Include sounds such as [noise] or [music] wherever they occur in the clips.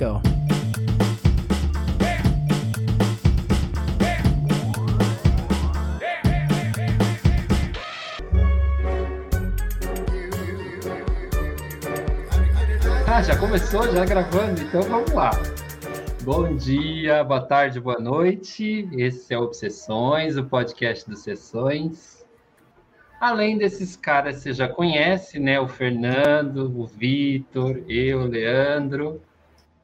go. Ah, já começou, já gravando, então vamos lá. Bom dia, boa tarde, boa noite. Esse é Obsessões, o podcast dos Sessões. Além desses caras você já conhece, né? O Fernando, o Vitor, eu, o Leandro.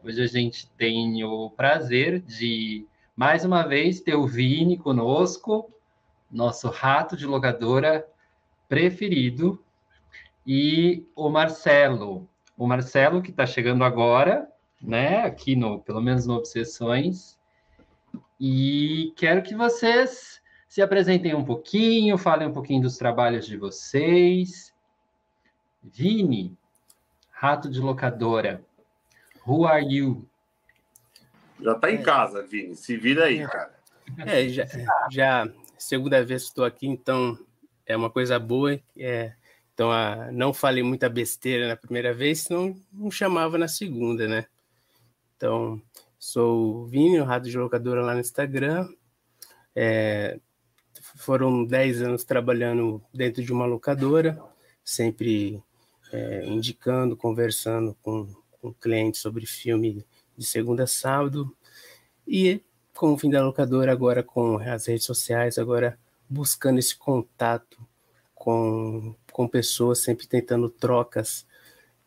Hoje a gente tem o prazer de, mais uma vez, ter o Vini conosco, nosso rato de locadora preferido, e o Marcelo. O Marcelo, que está chegando agora, né? Aqui no, pelo menos no Obsessões. E quero que vocês se apresentem um pouquinho, falem um pouquinho dos trabalhos de vocês. Vini, rato de locadora. Who are you? Já tá em é. casa, Vini. Se vira aí, cara. É, já, já segunda vez que estou aqui, então é uma coisa boa. É, então, a, não falei muita besteira na primeira vez, senão não chamava na segunda, né? Então, sou o Vini, o Rato de Locadora lá no Instagram. É, foram 10 anos trabalhando dentro de uma locadora, sempre é, indicando, conversando com com clientes sobre filme de segunda a sábado. E com o fim da locadora, agora com as redes sociais, agora buscando esse contato com, com pessoas, sempre tentando trocas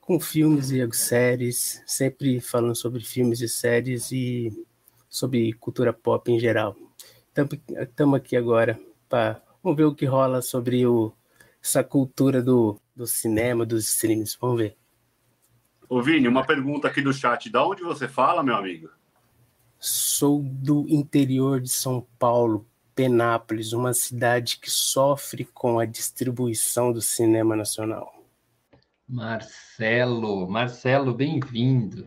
com filmes e séries, sempre falando sobre filmes e séries e sobre cultura pop em geral. Estamos aqui agora para vamos ver o que rola sobre o, essa cultura do, do cinema, dos streams. Vamos ver. Ô, Vini, uma pergunta aqui do chat. Da onde você fala, meu amigo? Sou do interior de São Paulo, Penápolis, uma cidade que sofre com a distribuição do cinema nacional. Marcelo, Marcelo, bem-vindo.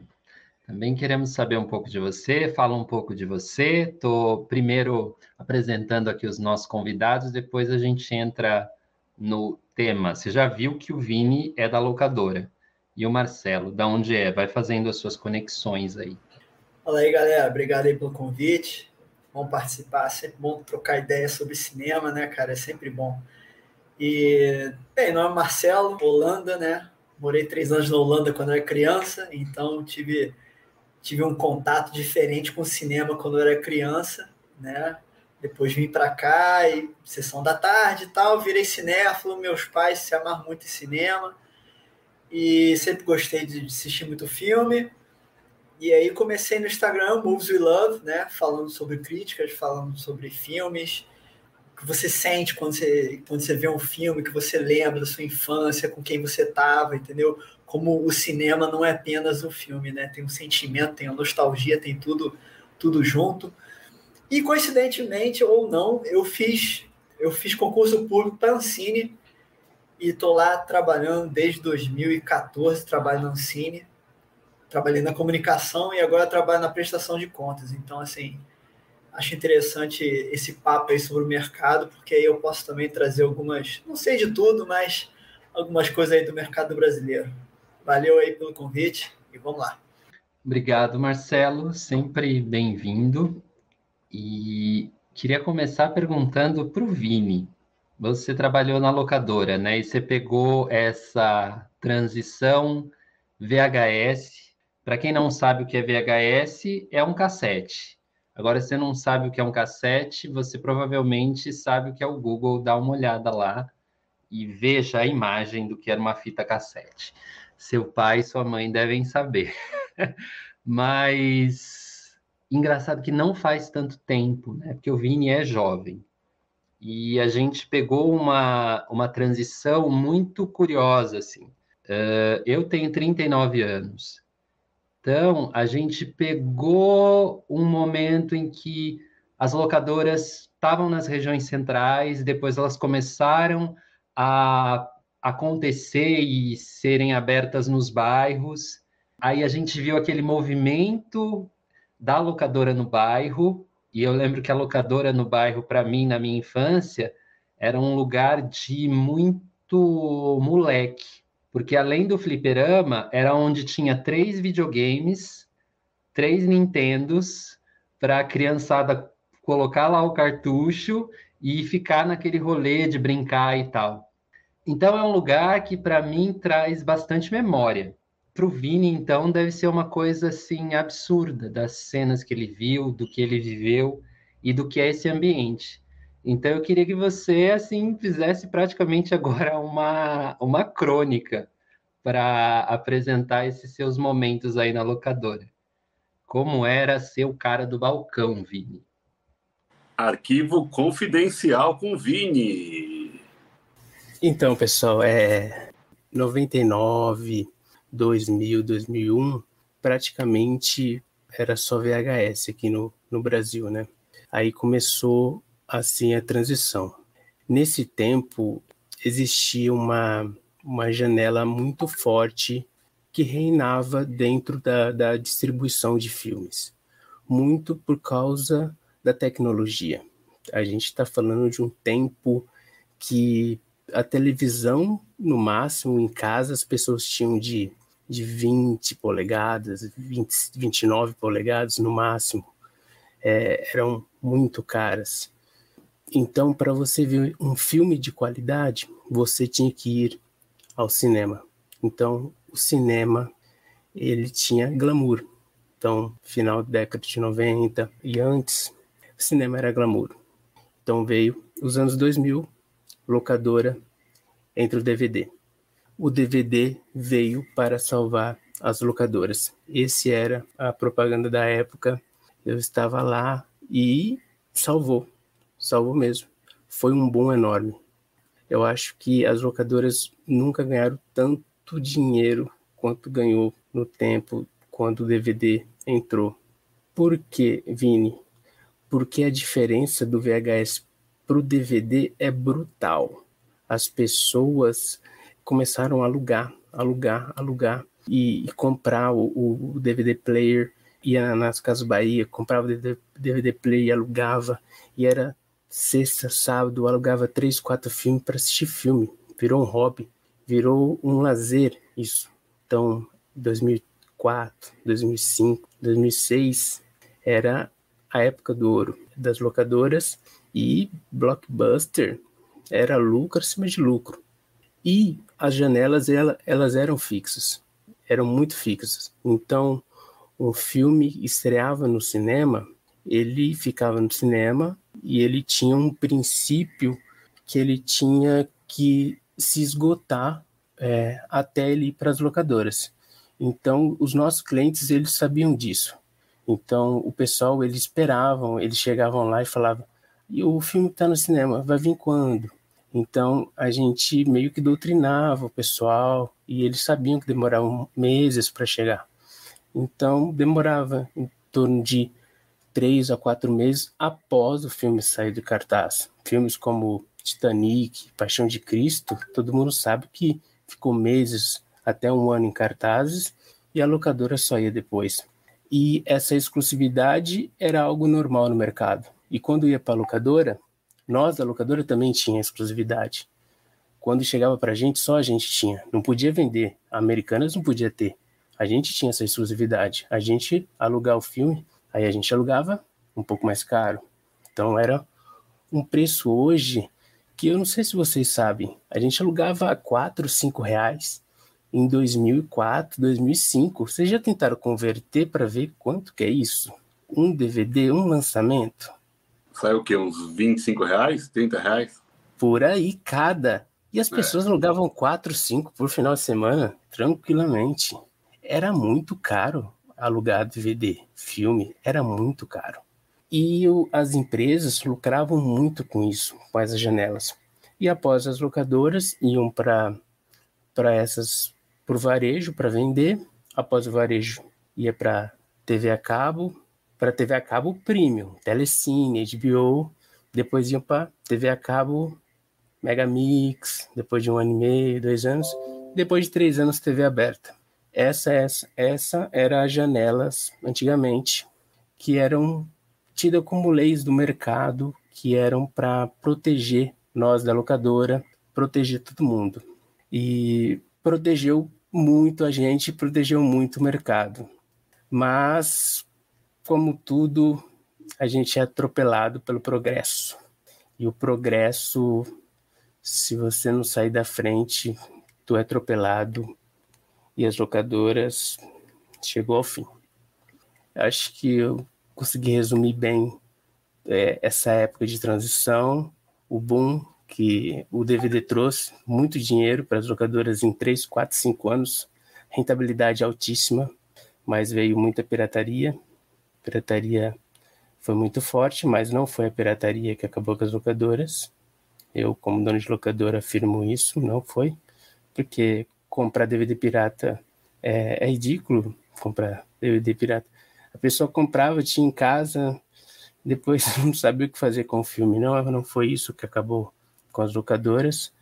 Também queremos saber um pouco de você, fala um pouco de você. Estou primeiro apresentando aqui os nossos convidados, depois a gente entra no tema. Você já viu que o Vini é da locadora. E o Marcelo, da onde é? Vai fazendo as suas conexões aí. Fala aí, galera. Obrigado aí pelo convite. Bom participar, sempre bom trocar ideias sobre cinema, né, cara? É sempre bom. E, bem, meu nome é Marcelo, Holanda, né? Morei três anos na Holanda quando eu era criança, então tive, tive um contato diferente com o cinema quando eu era criança, né? Depois vim para cá e sessão da tarde e tal, virei cinéfilo, meus pais se amarram muito em cinema e sempre gostei de assistir muito filme. E aí comecei no Instagram, Moves We Love, né? Falando sobre críticas, falando sobre filmes. O que você sente quando você, quando você vê um filme, que você lembra da sua infância, com quem você estava, entendeu? Como o cinema não é apenas o filme, né? Tem um sentimento, tem a nostalgia, tem tudo, tudo junto. E coincidentemente ou não, eu fiz eu fiz concurso público para Ancine e estou lá trabalhando desde 2014, trabalho no Cine, trabalhei na comunicação e agora trabalho na prestação de contas. Então, assim, acho interessante esse papo aí sobre o mercado, porque aí eu posso também trazer algumas, não sei de tudo, mas algumas coisas aí do mercado brasileiro. Valeu aí pelo convite e vamos lá. Obrigado, Marcelo, sempre bem-vindo. E queria começar perguntando para o Vini. Você trabalhou na locadora, né? E você pegou essa transição VHS. Para quem não sabe o que é VHS, é um cassete. Agora, se você não sabe o que é um cassete, você provavelmente sabe o que é o Google. Dá uma olhada lá e veja a imagem do que era uma fita cassete. Seu pai e sua mãe devem saber. [laughs] Mas engraçado que não faz tanto tempo, né? Porque o Vini é jovem. E a gente pegou uma, uma transição muito curiosa, assim. Uh, eu tenho 39 anos. Então, a gente pegou um momento em que as locadoras estavam nas regiões centrais, depois elas começaram a acontecer e serem abertas nos bairros. Aí a gente viu aquele movimento da locadora no bairro, e eu lembro que a locadora no bairro, para mim, na minha infância, era um lugar de muito moleque, porque além do fliperama, era onde tinha três videogames, três Nintendos para a criançada colocar lá o cartucho e ficar naquele rolê de brincar e tal. Então é um lugar que para mim traz bastante memória. Para o Vini, então, deve ser uma coisa assim absurda das cenas que ele viu, do que ele viveu e do que é esse ambiente. Então eu queria que você assim fizesse praticamente [laughs] agora uma, uma crônica para apresentar esses seus momentos aí na locadora. Como era ser o cara do balcão, Vini? Arquivo confidencial com Vini. Então, pessoal, é 99, 2000, 2001, praticamente era só VHS aqui no, no Brasil, né? Aí começou assim a transição. Nesse tempo existia uma, uma janela muito forte que reinava dentro da, da distribuição de filmes, muito por causa da tecnologia. A gente está falando de um tempo que a televisão, no máximo, em casa, as pessoas tinham de, de 20 polegadas, 20, 29 polegadas no máximo. É, eram muito caras. Então, para você ver um filme de qualidade, você tinha que ir ao cinema. Então, o cinema ele tinha glamour. Então, final da década de 90 e antes, o cinema era glamour. Então veio os anos 2000, locadora entre o DVD. O DVD veio para salvar as locadoras. Esse era a propaganda da época. Eu estava lá e salvou, salvou mesmo. Foi um bom enorme. Eu acho que as locadoras nunca ganharam tanto dinheiro quanto ganhou no tempo quando o DVD entrou. Por que, Vini? Porque a diferença do VHS para o DVD é brutal. As pessoas começaram a alugar, alugar, alugar e, e comprar o, o, DVD player. Ia nas Casas Bahia, comprava o DVD player e alugava. E era sexta, sábado, alugava três, quatro filmes para assistir filme. Virou um hobby, virou um lazer isso. Então, 2004, 2005, 2006 era a época do ouro das locadoras e blockbuster era lucro acima de lucro. E as janelas ela, elas eram fixas, eram muito fixas. Então, um filme estreava no cinema, ele ficava no cinema e ele tinha um princípio que ele tinha que se esgotar é, até ele ir para as locadoras. Então, os nossos clientes, eles sabiam disso. Então, o pessoal, eles esperavam, eles chegavam lá e falavam, e o filme está no cinema, vai vir quando? Então, a gente meio que doutrinava o pessoal e eles sabiam que demoravam meses para chegar. Então, demorava em torno de três a quatro meses após o filme sair do cartaz. Filmes como Titanic, Paixão de Cristo, todo mundo sabe que ficou meses até um ano em cartazes e a locadora só ia depois. E essa exclusividade era algo normal no mercado. E quando ia para a locadora, nós da locadora também tinha exclusividade. Quando chegava para a gente, só a gente tinha. Não podia vender. A Americanas não podia ter. A gente tinha essa exclusividade. A gente alugar o filme, aí a gente alugava um pouco mais caro. Então era um preço hoje que eu não sei se vocês sabem, a gente alugava a 4, 5 reais em 2004, 2005. Vocês já tentaram converter para ver quanto que é isso? Um DVD, um lançamento? Saiu o quê? Uns 25 reais? 30 reais? Por aí, cada. E as é. pessoas é. alugavam 4, 5 por final de semana, tranquilamente. Era muito caro alugar DVD, filme, era muito caro. E o, as empresas lucravam muito com isso, com as janelas. E após as locadoras iam para essas por varejo para vender. Após o varejo ia para TV a cabo, para TV a cabo premium, Telecine, HBO. Depois iam para TV a cabo Megamix, depois de um ano e meio, dois anos. Depois de três anos, TV aberta. Essa, essa, essa era as janelas antigamente que eram tidas como leis do mercado que eram para proteger nós da locadora, proteger todo mundo. E protegeu muito a gente, protegeu muito o mercado. Mas, como tudo, a gente é atropelado pelo progresso. E o progresso, se você não sair da frente, tu é atropelado e as locadoras chegou ao fim. Acho que eu consegui resumir bem é, essa época de transição, o boom que o DVD trouxe, muito dinheiro para as locadoras em 3, 4, 5 anos, rentabilidade altíssima, mas veio muita pirataria. Pirataria foi muito forte, mas não foi a pirataria que acabou com as locadoras. Eu, como dono de locadora, afirmo isso, não foi, porque comprar DVD pirata é, é ridículo comprar DVD pirata. A pessoa comprava, tinha em casa, depois [laughs] não sabia o que fazer com o filme. Não, não foi isso que acabou com as locadoras,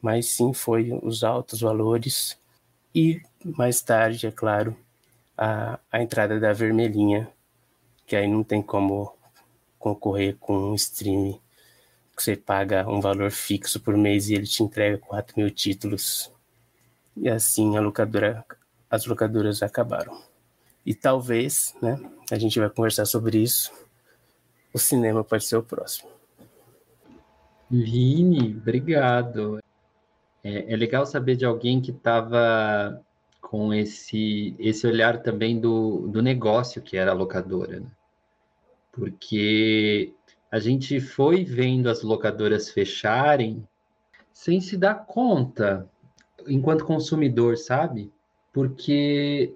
mas sim foi os altos valores e mais tarde, é claro, a, a entrada da vermelhinha, que aí não tem como concorrer com um stream que você paga um valor fixo por mês e ele te entrega 4 mil títulos. E assim a locadora, as locadoras acabaram. E talvez, né, a gente vai conversar sobre isso, o cinema pode ser o próximo. Vini, obrigado. É, é legal saber de alguém que estava com esse, esse olhar também do, do negócio que era a locadora, né? Porque a gente foi vendo as locadoras fecharem sem se dar conta, enquanto consumidor, sabe? Porque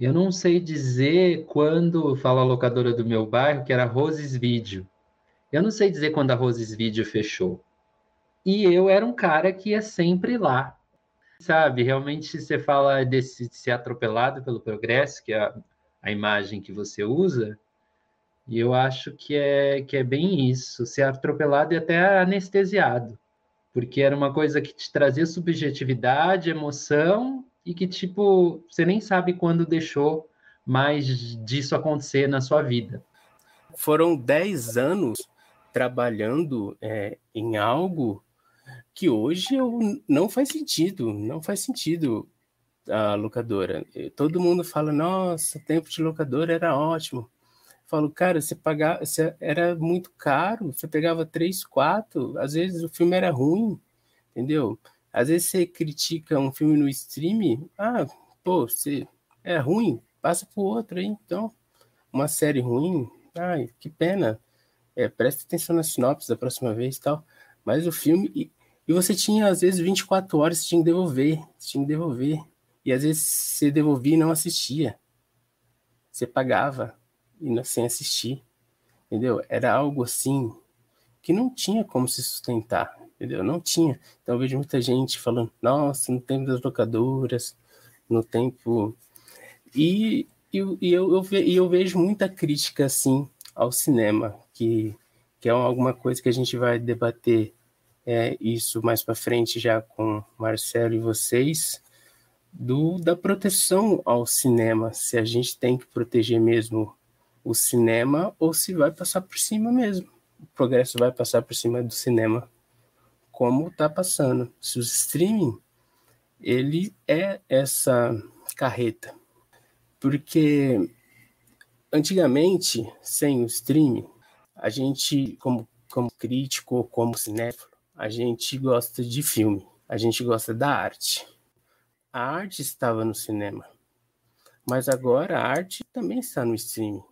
eu não sei dizer quando fala a locadora do meu bairro, que era Roses Vídeo. Eu não sei dizer quando a Roses Vídeo fechou. E eu era um cara que ia sempre lá. Sabe, realmente você fala desse de ser atropelado pelo progresso, que é a, a imagem que você usa, e eu acho que é, que é bem isso, ser atropelado e até anestesiado. Porque era uma coisa que te trazia subjetividade, emoção, e que, tipo, você nem sabe quando deixou mais disso acontecer na sua vida. Foram 10 anos trabalhando é, em algo que hoje eu, não faz sentido, não faz sentido a locadora. Todo mundo fala, nossa, o tempo de locadora era ótimo. Falo, cara, você pagava, você, era muito caro, você pegava três, quatro, às vezes o filme era ruim, entendeu? Às vezes você critica um filme no stream, ah, pô, você é ruim, passa pro outro aí, então. Uma série ruim, ai, que pena. É, presta atenção na sinopse da próxima vez tal. Mas o filme. E, e você tinha, às vezes, 24 horas, você tinha que devolver. Você tinha que devolver. E às vezes você devolvia e não assistia. Você pagava e sem assistir. Entendeu? Era algo assim que não tinha como se sustentar entendeu? Não tinha. Então eu vejo muita gente falando, nossa, no tempo das locadoras, no tempo. E, e, e eu, eu, ve, eu vejo muita crítica, assim, ao cinema, que, que é alguma coisa que a gente vai debater é, isso mais para frente já com Marcelo e vocês, do, da proteção ao cinema, se a gente tem que proteger mesmo o cinema ou se vai passar por cima mesmo. O progresso vai passar por cima do cinema como está passando. Se o streaming ele é essa carreta, porque antigamente sem o streaming a gente como como crítico, como cinéfilo, a gente gosta de filme, a gente gosta da arte. A arte estava no cinema, mas agora a arte também está no streaming.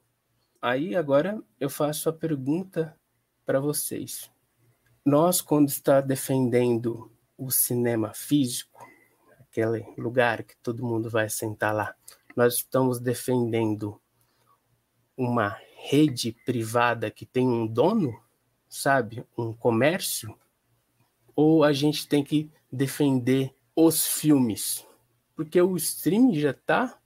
Aí agora eu faço a pergunta para vocês. Nós, quando está defendendo o cinema físico, aquele lugar que todo mundo vai sentar lá, nós estamos defendendo uma rede privada que tem um dono, sabe, um comércio, ou a gente tem que defender os filmes, porque o streaming já está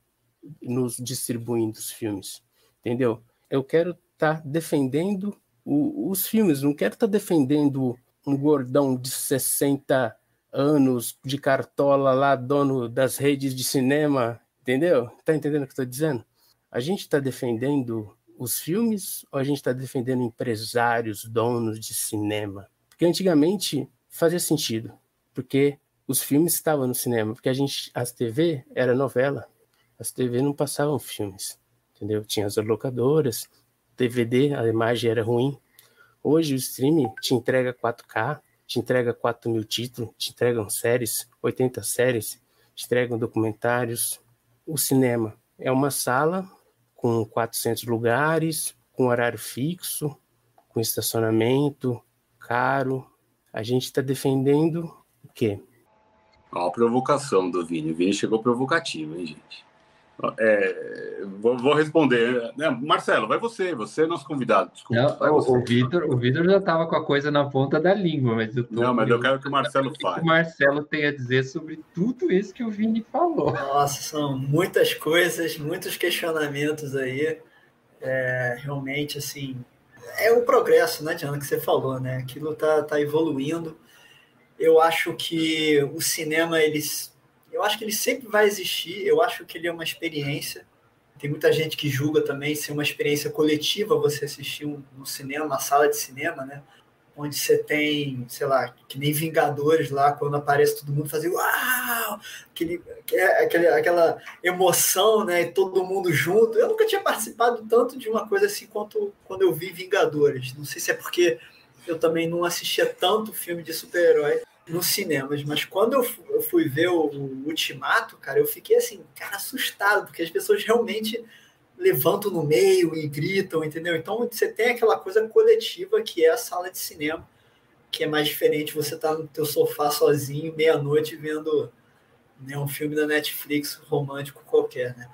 nos distribuindo os filmes, entendeu? Eu quero estar tá defendendo o, os filmes. Não quero estar tá defendendo um gordão de 60 anos de cartola lá, dono das redes de cinema, entendeu? Tá entendendo o que eu estou dizendo? A gente está defendendo os filmes ou a gente está defendendo empresários, donos de cinema? Porque antigamente fazia sentido, porque os filmes estavam no cinema, porque a gente, as TV era novela, as TV não passavam filmes. Entendeu? Tinha as locadoras, DVD, a imagem era ruim. Hoje o streaming te entrega 4K, te entrega 4 mil títulos, te entregam séries, 80 séries, te entregam documentários. O cinema é uma sala com 400 lugares, com horário fixo, com estacionamento, caro. A gente está defendendo o quê? Ó, a provocação do Vini. O Vini chegou provocativo, hein, gente? É, vou, vou, responder. É, Marcelo, vai você, você é nosso convidado. Desculpa, não, o, o Vitor, o Vitor já estava com a coisa na ponta da língua, mas eu tô Não, mas eu quero que o Marcelo fale. O que o Marcelo tem a dizer sobre tudo isso que o Vini falou. Nossa, são muitas coisas, muitos questionamentos aí. É, realmente, assim, é o progresso, né, Diana, que você falou, né? Aquilo tá, tá evoluindo. Eu acho que o cinema, eles eu acho que ele sempre vai existir, eu acho que ele é uma experiência. Tem muita gente que julga também ser uma experiência coletiva você assistir um, um cinema, uma sala de cinema, né? Onde você tem, sei lá, que nem Vingadores lá, quando aparece todo mundo fazer uau! Aquele, aquele, aquela emoção, né? Todo mundo junto. Eu nunca tinha participado tanto de uma coisa assim quanto quando eu vi Vingadores. Não sei se é porque eu também não assistia tanto filme de super-herói nos cinemas, mas quando eu fui ver o, Ultimato, cara, eu fiquei assim, cara, assustado, porque as pessoas realmente levantam no meio e gritam, entendeu? Então você tem aquela coisa coletiva que é a sala de cinema, que é mais diferente, você tá no teu sofá sozinho, meia-noite, vendo né, um filme da Netflix romântico qualquer, né?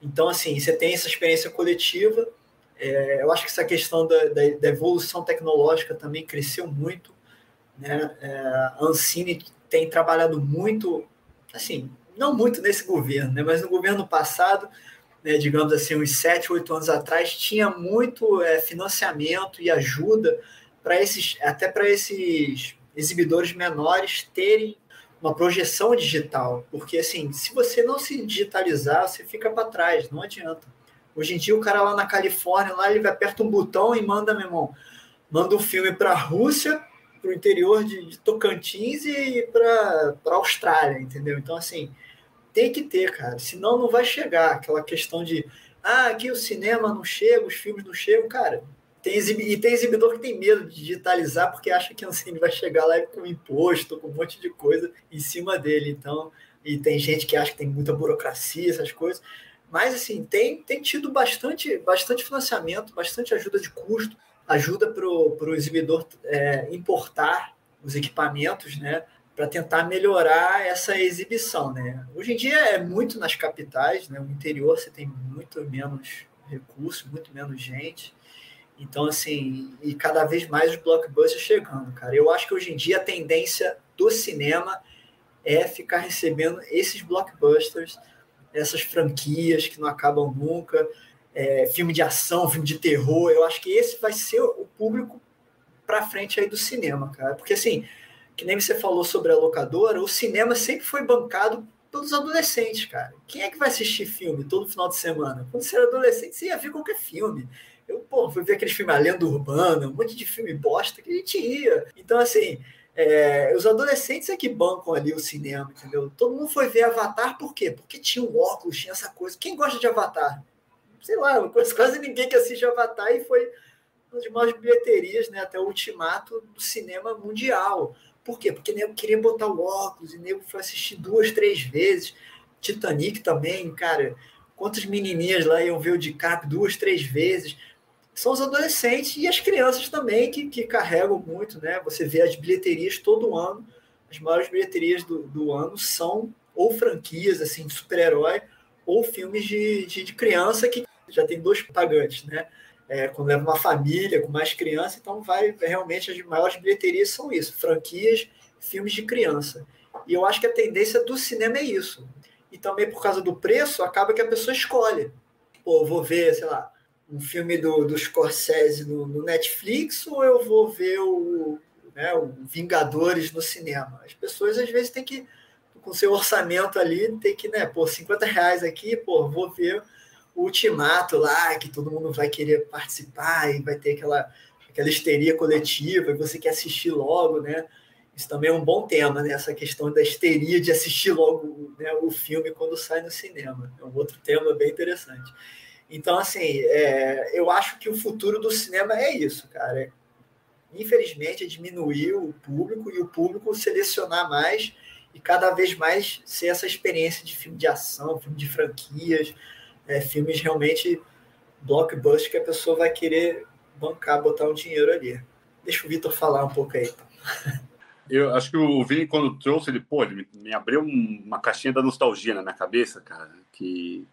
Então, assim, você tem essa experiência coletiva, é, eu acho que essa questão da, da, da evolução tecnológica também cresceu muito, né? É, a Ancine tem trabalhado muito, assim, não muito nesse governo, né? mas no governo passado, né, digamos assim, uns sete, oito anos atrás, tinha muito é, financiamento e ajuda para esses, até para esses exibidores menores terem uma projeção digital, porque assim, se você não se digitalizar, você fica para trás, não adianta. Hoje em dia o cara lá na Califórnia, lá ele aperta um botão e manda, meu irmão, manda um filme para a Rússia para o interior de, de, Tocantins e para a Austrália, entendeu? Então, assim, tem que ter, cara, senão não vai chegar. Aquela questão de, ah, aqui o cinema não chega, os filmes não chegam, cara. Tem e tem exibidor que tem medo de digitalizar porque acha que [laughs] assim, vai chegar lá com imposto, com um monte de coisa em cima dele. Então, e tem gente que acha que tem muita burocracia, essas coisas. Mas, assim, tem, tem tido bastante, bastante financiamento, bastante ajuda de custo ajuda para o exibidor é, importar os equipamentos, né? Para tentar melhorar essa exibição, né? Hoje em dia é muito nas capitais, né? No interior você tem muito menos recursos, muito menos gente. Então, assim, e cada vez mais os blockbusters chegando, cara. Eu acho que hoje em dia a tendência do cinema é ficar recebendo esses blockbusters, essas franquias que não acabam nunca, é, filme de ação, filme de terror. Eu acho que esse vai ser o público para frente aí do cinema, cara. Porque assim, que nem você falou sobre a locadora, o cinema sempre foi bancado pelos adolescentes, cara. Quem é que vai assistir filme todo final de semana? Quando você era adolescente, você ia ver qualquer filme. Eu, pô, fui ver aqueles filmes A Lenda Urbana, um monte de filme bosta que a gente ia. Então, assim, é, os adolescentes é que bancam ali o cinema, entendeu? Todo mundo foi ver Avatar, por quê? Porque tinha um óculos, tinha essa coisa. Quem gosta de Avatar? Sei lá, [laughs] quase ninguém que assiste Avatar e foi uma das maiores bilheterias, né, até o ultimato do cinema mundial. Por quê? Porque nego queria botar o óculos e nego foi assistir duas, três vezes. Titanic também, cara. Quantas menininhas lá iam ver o DiCaprio duas, três vezes? São os adolescentes e as crianças também que, que carregam muito, né? Você vê as bilheterias todo ano. As maiores bilheterias do, do ano são ou franquias assim de super-herói ou filmes de, de, de criança que já tem dois pagantes, né? É, quando leva uma família com mais criança, então vai realmente as maiores bilheterias são isso, franquias, filmes de criança. E eu acho que a tendência do cinema é isso. E também por causa do preço, acaba que a pessoa escolhe. Pô, vou ver, sei lá, um filme do, do Scorsese no, no Netflix ou eu vou ver o, né, o Vingadores no cinema? As pessoas às vezes têm que, com seu orçamento ali, tem que, né, pô, 50 reais aqui, pô, vou ver ultimato lá, que todo mundo vai querer participar e vai ter aquela, aquela histeria coletiva e você quer assistir logo, né? Isso também é um bom tema, né? Essa questão da histeria de assistir logo né, o filme quando sai no cinema. É um outro tema bem interessante. Então, assim, é, eu acho que o futuro do cinema é isso, cara. Infelizmente, é diminuir o público e o público selecionar mais e cada vez mais ser essa experiência de filme de ação, filme de franquias, é, filmes realmente blockbuster que a pessoa vai querer bancar, botar um dinheiro ali. Deixa o Vitor falar um pouco aí. Então. [laughs] Eu acho que o Vini, quando trouxe, ele, pô, ele me abriu uma caixinha da nostalgia na minha cabeça, cara, que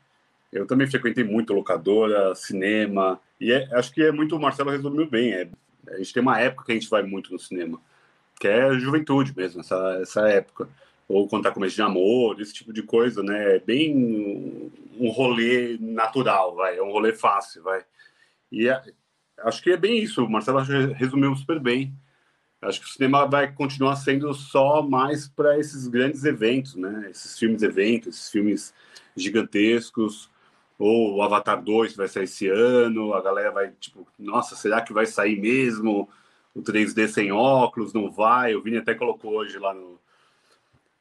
eu também frequentei muito locadora, cinema, e é, acho que é muito, o Marcelo resumiu bem, é, a gente tem uma época que a gente vai muito no cinema, que é a juventude mesmo, essa, essa época ou quando tá começo de namoro, esse tipo de coisa, né? É bem um rolê natural, vai, é um rolê fácil, vai. E é, acho que é bem isso, o Marcelo resumiu super bem. Acho que o cinema vai continuar sendo só mais para esses grandes eventos, né? Esses filmes eventos, esses filmes gigantescos, ou o Avatar 2 vai sair esse ano, a galera vai tipo, nossa, será que vai sair mesmo? O 3D sem óculos, não vai? O Vini até colocou hoje lá no,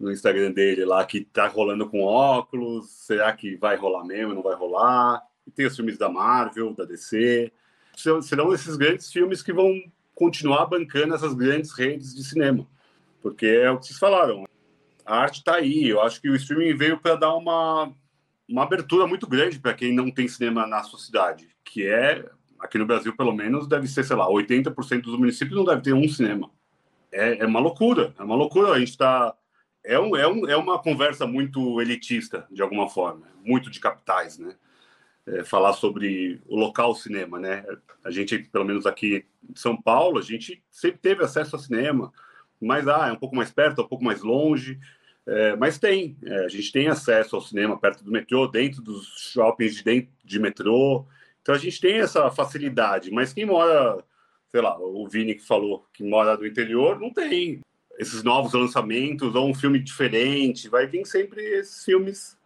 no Instagram dele lá que tá rolando com óculos. Será que vai rolar mesmo? Não vai rolar? E tem os filmes da Marvel, da DC. Serão esses grandes filmes que vão continuar bancando essas grandes redes de cinema. Porque é o que vocês falaram. A arte está aí. Eu acho que o streaming veio para dar uma, uma abertura muito grande para quem não tem cinema na sua cidade. Que é, aqui no Brasil, pelo menos, deve ser, sei lá, 80% dos municípios não deve ter um cinema. É, é uma loucura. É uma loucura. A gente está é, um, é, um, é uma conversa muito elitista, de alguma forma, muito de capitais, né? É, falar sobre o local cinema, né? A gente, pelo menos aqui em São Paulo, a gente sempre teve acesso ao cinema, mas ah, é um pouco mais perto, é um pouco mais longe, é, mas tem. É, a gente tem acesso ao cinema perto do metrô, dentro dos shoppings de, dentro de metrô, então a gente tem essa facilidade, mas quem mora, sei lá, o Vini que falou que mora no interior, não tem esses novos lançamentos ou um filme diferente. Vai vir sempre esses filmes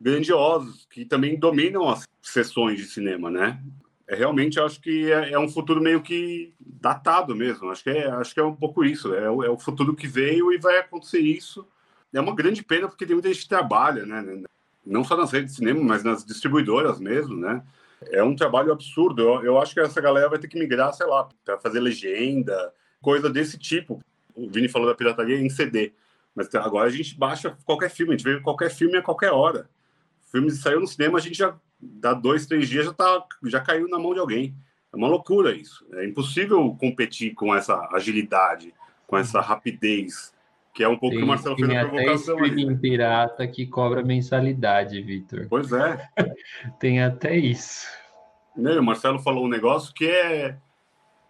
grandiosos que também dominam as sessões de cinema, né? É, realmente acho que é, é, um futuro meio que datado mesmo. Acho que é, acho que é um pouco isso. É, é, o futuro que veio e vai acontecer isso. É uma grande pena porque tem muita gente que trabalha, né? Não só nas redes de cinema, mas nas distribuidoras mesmo, né? É um trabalho absurdo. Eu, eu acho que essa galera vai ter que migrar, sei lá, para fazer legenda, coisa desse tipo o Vini falou da pirataria em CD, mas agora a gente baixa qualquer filme, a gente vê qualquer filme a qualquer hora. O filme saiu no cinema, a gente já dá dois, três dias já tá, já caiu na mão de alguém. É uma loucura isso. É impossível competir com essa agilidade, com essa rapidez, que é um pouco tem, que o Marcelo fez a provocação. Tem até pirata que cobra mensalidade, Vitor. Pois é. [laughs] tem até isso. O Marcelo falou um negócio que é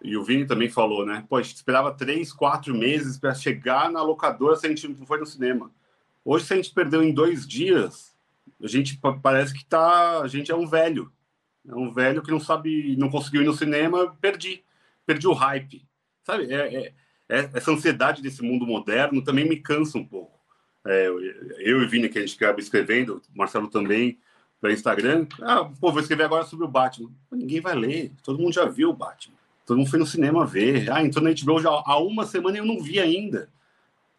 e o Vini também falou, né? Pô, a gente esperava três, quatro meses para chegar na locadora se a gente não foi no cinema. Hoje, se a gente perdeu em dois dias, a gente parece que tá. A gente é um velho. É um velho que não sabe, não conseguiu ir no cinema, perdi. Perdi o hype. Sabe? É, é, é, essa ansiedade desse mundo moderno também me cansa um pouco. É, eu e Vini, que a gente acaba escrevendo, Marcelo também, para Instagram. Ah, pô, vou escrever agora sobre o Batman. Ninguém vai ler, todo mundo já viu o Batman. Todo mundo foi no cinema ver. Ah, entrou na HBO já há uma semana e eu não vi ainda.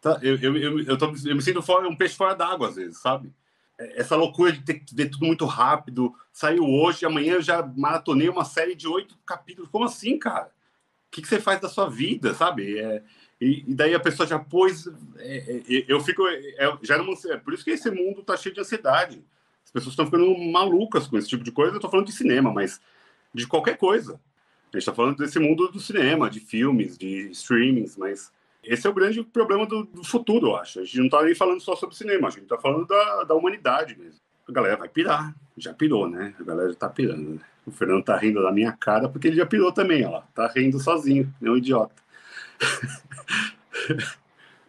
Tá? Eu, eu, eu, eu, tô, eu me sinto fora, um peixe fora d'água às vezes, sabe? É, essa loucura de ter que ver tudo muito rápido. Saiu hoje, amanhã eu já maratonei uma série de oito capítulos. Como assim, cara? O que, que você faz da sua vida, sabe? É, e, e, daí a pessoa já pôs. É, é, eu fico. É, já não, é por isso que esse mundo tá cheio de ansiedade. As pessoas estão ficando malucas com esse tipo de coisa. Eu tô falando de cinema, mas de qualquer coisa. A gente está falando desse mundo do cinema, de filmes, de streamings, mas esse é o grande problema do, do futuro, eu acho. A gente não está nem falando só sobre cinema, a gente está falando da, da humanidade mesmo. A galera vai pirar, já pirou, né? A galera já está pirando. Né? O Fernando tá rindo da minha cara porque ele já pirou também, ó. Tá rindo sozinho, é um idiota. [laughs]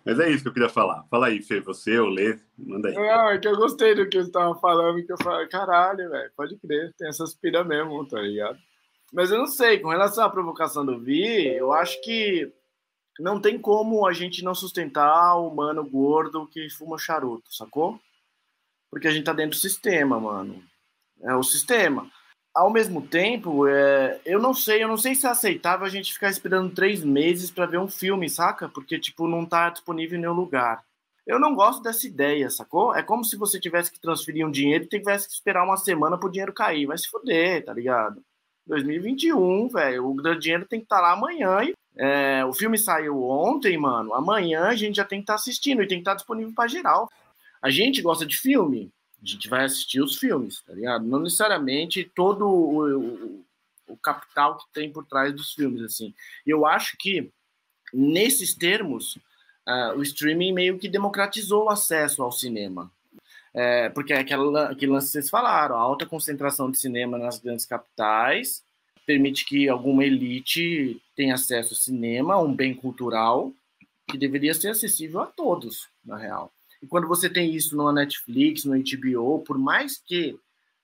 Mas é isso que eu queria falar. Fala aí, Fê, você, o Lê, manda aí. Não, é que eu gostei do que você estava falando, que eu falei, caralho, velho, pode crer, tem essas piras mesmo, tá ligado? Mas eu não sei, com relação à provocação do Vi, eu acho que não tem como a gente não sustentar o humano gordo que fuma charuto, sacou? Porque a gente tá dentro do sistema, mano. É o sistema. Ao mesmo tempo, é, eu não sei, eu não sei se é aceitável a gente ficar esperando três meses para ver um filme, saca? Porque, tipo, não tá disponível em nenhum lugar. Eu não gosto dessa ideia, sacou? É como se você tivesse que transferir um dinheiro e tivesse que esperar uma semana pro dinheiro cair. Vai se fuder, tá ligado? 2021, velho, o dinheiro tem que estar tá lá amanhã. E, é, o filme saiu ontem, mano. Amanhã a gente já tem que estar tá assistindo e tem que estar tá disponível para geral. A gente gosta de filme, a gente vai assistir os filmes, tá ligado? Não necessariamente todo o, o, o capital que tem por trás dos filmes, assim. Eu acho que, nesses termos, uh, o streaming meio que democratizou o acesso ao cinema. É, porque é aquela, aquele lance que vocês falaram, a alta concentração de cinema nas grandes capitais permite que alguma elite tenha acesso ao cinema, um bem cultural, que deveria ser acessível a todos, na real. E quando você tem isso no Netflix, no HBO, por mais que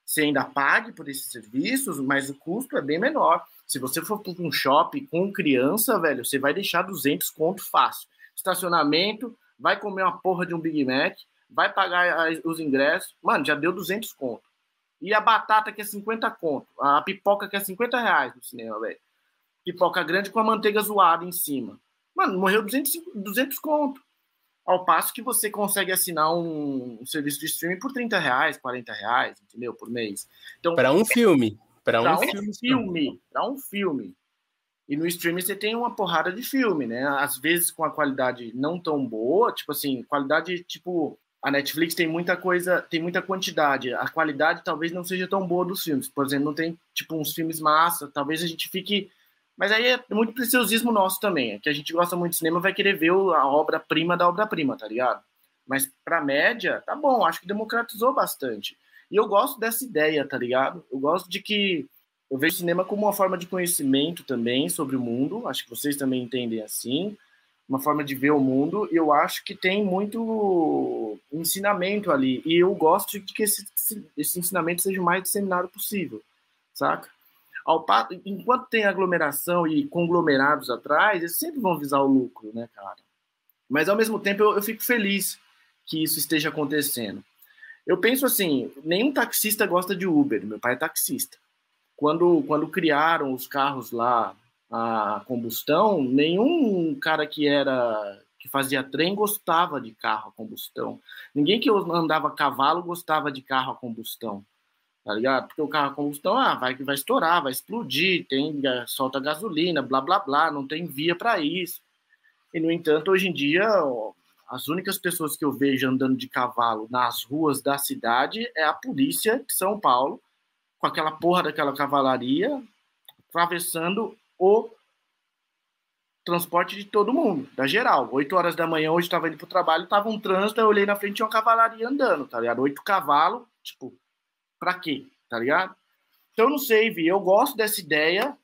você ainda pague por esses serviços, mas o custo é bem menor. Se você for para um shopping com criança, velho, você vai deixar 200 conto fácil estacionamento, vai comer uma porra de um Big Mac, vai pagar os ingressos, mano, já deu 200 conto. E a batata que é 50 conto, a pipoca que é 50 reais no cinema, velho. Pipoca grande com a manteiga zoada em cima. Mano, morreu 200, 200 conto. Ao passo que você consegue assinar um, um serviço de streaming por 30 reais, 40 reais, entendeu? Por mês. Então, para um filme. Para um, um, filme. filme para um filme. E no streaming você tem uma porrada de filme, né? Às vezes com a qualidade não tão boa, tipo assim, qualidade tipo a Netflix tem muita coisa, tem muita quantidade. A qualidade talvez não seja tão boa dos filmes. Por exemplo, não tem tipo uns filmes massa, talvez a gente fique mas aí é muito preciosismo nosso também, é que a gente gosta muito de cinema, vai querer ver a obra-prima da obra-prima, tá ligado? Mas pra média, tá bom, acho que democratizou bastante. E eu gosto dessa ideia, tá ligado? Eu gosto de que eu vejo cinema como uma forma de conhecimento também sobre o mundo. Acho que vocês também entendem assim. Uma forma de ver o mundo. E eu acho que tem muito ensinamento ali. E eu gosto de que esse, esse ensinamento seja o mais disseminado possível, saca? Ao, enquanto tem aglomeração e conglomerados atrás, eles sempre vão visar o lucro, né, cara? Mas ao mesmo tempo eu, eu fico feliz que isso esteja acontecendo. Eu penso assim: nenhum taxista gosta de Uber. Meu pai é taxista quando, quando criaram os carros lá a combustão, nenhum cara que era que fazia trem gostava de carro a combustão. Ninguém que andava a cavalo gostava de carro a combustão. Tá ligado? Porque o carro a combustão, ah, vai vai estourar, vai explodir, tem solta gasolina, blá blá blá, não tem via para isso. E no entanto, hoje em dia, as únicas pessoas que eu vejo andando de cavalo nas ruas da cidade é a polícia de São Paulo com aquela porra daquela cavalaria atravessando o transporte de todo mundo, da geral. Oito horas da manhã, hoje estava indo pro trabalho, tava um trânsito, eu olhei na frente tinha uma cavalaria andando, tá ligado? Oito cavalos, tipo, pra quê? Tá ligado? Então, não sei, Vi, eu gosto dessa ideia,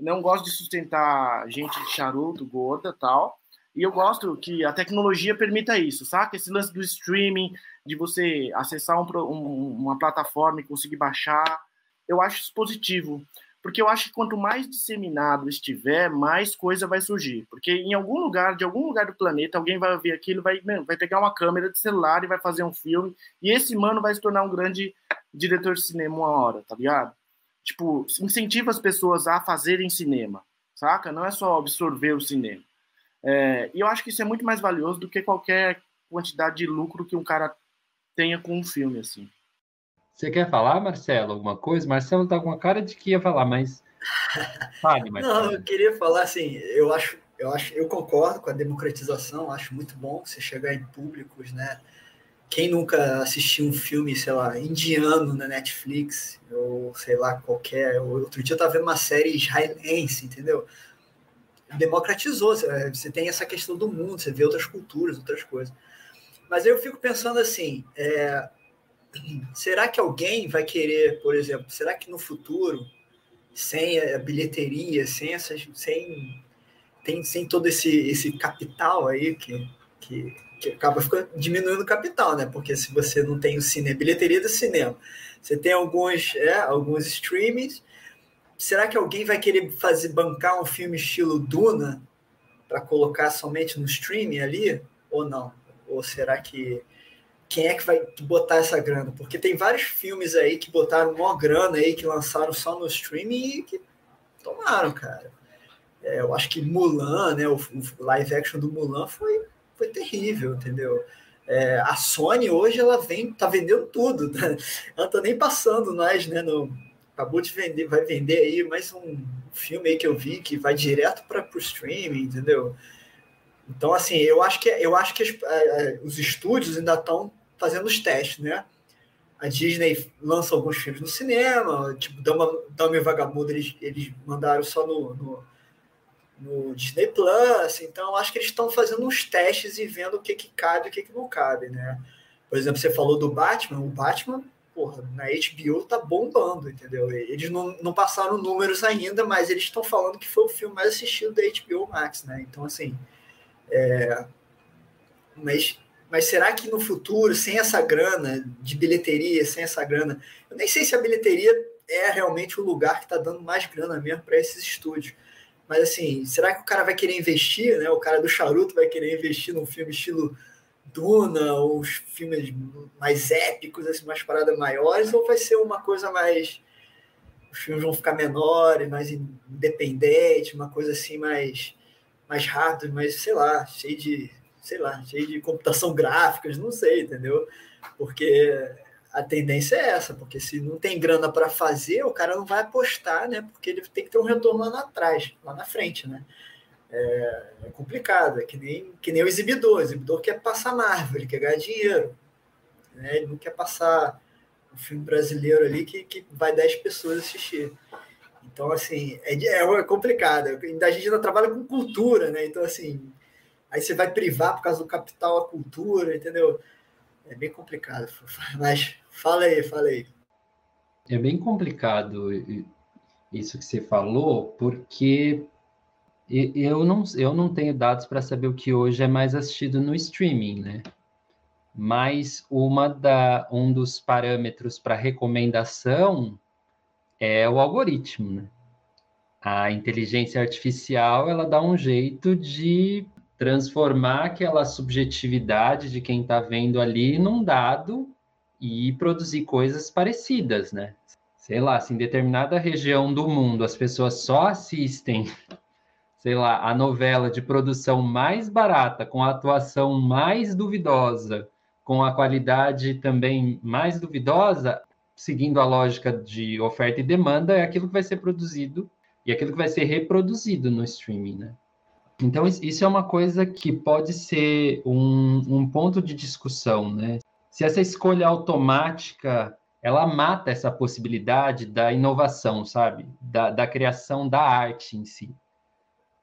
não gosto de sustentar gente de charuto, gorda tal, e eu gosto que a tecnologia permita isso, saca? Esse lance do streaming, de você acessar um, um, uma plataforma e conseguir baixar, eu acho isso positivo, porque eu acho que quanto mais disseminado estiver, mais coisa vai surgir. Porque em algum lugar, de algum lugar do planeta, alguém vai ver aquilo, vai, vai pegar uma câmera de celular e vai fazer um filme, e esse mano vai se tornar um grande diretor de cinema uma hora, tá ligado? Tipo, incentiva as pessoas a fazerem cinema, saca? Não é só absorver o cinema. É, e eu acho que isso é muito mais valioso do que qualquer quantidade de lucro que um cara tenha com um filme, assim. Você quer falar, Marcelo, alguma coisa? Marcelo tá com a cara de que ia falar, mas [laughs] fale, Marcelo. Não, eu queria falar assim, eu acho, eu acho, eu concordo com a democratização, acho muito bom você chegar em públicos, né? Quem nunca assistiu um filme, sei lá, indiano na Netflix, ou sei lá, qualquer. Outro dia eu tava vendo uma série israelense, entendeu? Democratizou, você tem essa questão do mundo, você vê outras culturas, outras coisas. Mas eu fico pensando assim, é, será que alguém vai querer, por exemplo, será que no futuro, sem a bilheteria, sem essas, sem, tem, sem todo esse, esse capital aí que, que, que acaba ficando, diminuindo o capital, né? Porque se você não tem o cinema, bilheteria do cinema, você tem alguns, é, alguns streamings, será que alguém vai querer fazer bancar um filme estilo Duna para colocar somente no streaming ali ou não? Ou será que quem é que vai botar essa grana? Porque tem vários filmes aí que botaram maior grana aí, que lançaram só no streaming e que tomaram, cara. É, eu acho que Mulan, né, o, live action do Mulan foi, foi terrível, entendeu? É, a Sony hoje ela vem, tá vendendo tudo, né? ela tá nem passando nós, né? No, acabou de vender, vai vender aí mais um filme aí que eu vi que vai direto para o streaming, entendeu? Então, assim, eu acho que, eu acho que é, os estúdios ainda estão fazendo os testes, né? A Disney lança alguns filmes no cinema, tipo, Dama, Dama e Vagabundo, eles, eles mandaram só no, no, no Disney Plus, então acho que eles estão fazendo uns testes e vendo o que, que cabe e o que, que não cabe, né? Por exemplo, você falou do Batman, o Batman, porra, na HBO tá bombando, entendeu? Eles não, não passaram números ainda, mas eles estão falando que foi o filme mais assistido da HBO Max, né? Então, assim, é... mas mas será que no futuro, sem essa grana de bilheteria, sem essa grana, eu nem sei se a bilheteria é realmente o lugar que está dando mais grana mesmo para esses estúdios. Mas assim, será que o cara vai querer investir, né? O cara do charuto vai querer investir num filme estilo Duna, ou filmes mais épicos, assim, mais paradas maiores, ou vai ser uma coisa mais. Os filmes vão ficar menores, mais independentes, uma coisa assim mais, mais rápido, mais, sei lá, cheio de sei lá, cheio de computação gráfica, não sei, entendeu? Porque a tendência é essa, porque se não tem grana para fazer, o cara não vai apostar, né? Porque ele tem que ter um retorno lá atrás, lá na frente, né? É, é complicado, é que nem, que nem o exibidor. O exibidor quer passar Marvel, ele quer ganhar dinheiro. Né? Ele não quer passar um filme brasileiro ali que, que vai 10 pessoas assistir. Então, assim, é, é complicado. A gente ainda trabalha com cultura, né? Então, assim, aí você vai privar por causa do capital a cultura, entendeu? É bem complicado. [laughs] Mas fala aí, fala aí. É bem complicado isso que você falou, porque eu não, eu não tenho dados para saber o que hoje é mais assistido no streaming, né? Mas uma da, um dos parâmetros para recomendação é o algoritmo, né? A inteligência artificial, ela dá um jeito de transformar aquela subjetividade de quem está vendo ali num dado e produzir coisas parecidas, né? Sei lá, se em determinada região do mundo as pessoas só assistem, [laughs] sei lá, a novela de produção mais barata, com a atuação mais duvidosa, com a qualidade também mais duvidosa, seguindo a lógica de oferta e demanda, é aquilo que vai ser produzido e aquilo que vai ser reproduzido no streaming, né? Então, isso é uma coisa que pode ser um, um ponto de discussão, né? Se essa escolha automática ela mata essa possibilidade da inovação, sabe? Da, da criação da arte em si.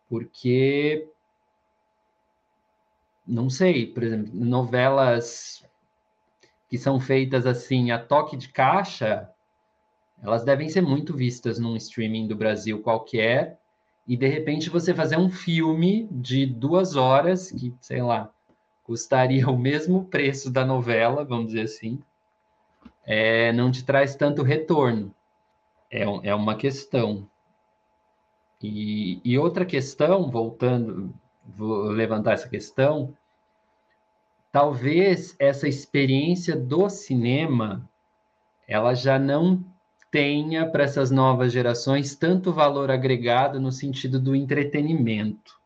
Porque, não sei, por exemplo, novelas que são feitas assim a toque de caixa, elas devem ser muito vistas num streaming do Brasil qualquer, e de repente você fazer um filme de duas horas, que, sei lá, custaria [laughs] o mesmo preço da novela, vamos dizer assim, é, não te traz tanto retorno. É, é uma questão. E, e outra questão, voltando, vou levantar essa questão, talvez essa experiência do cinema ela já não tenha para essas novas gerações tanto valor agregado no sentido do entretenimento.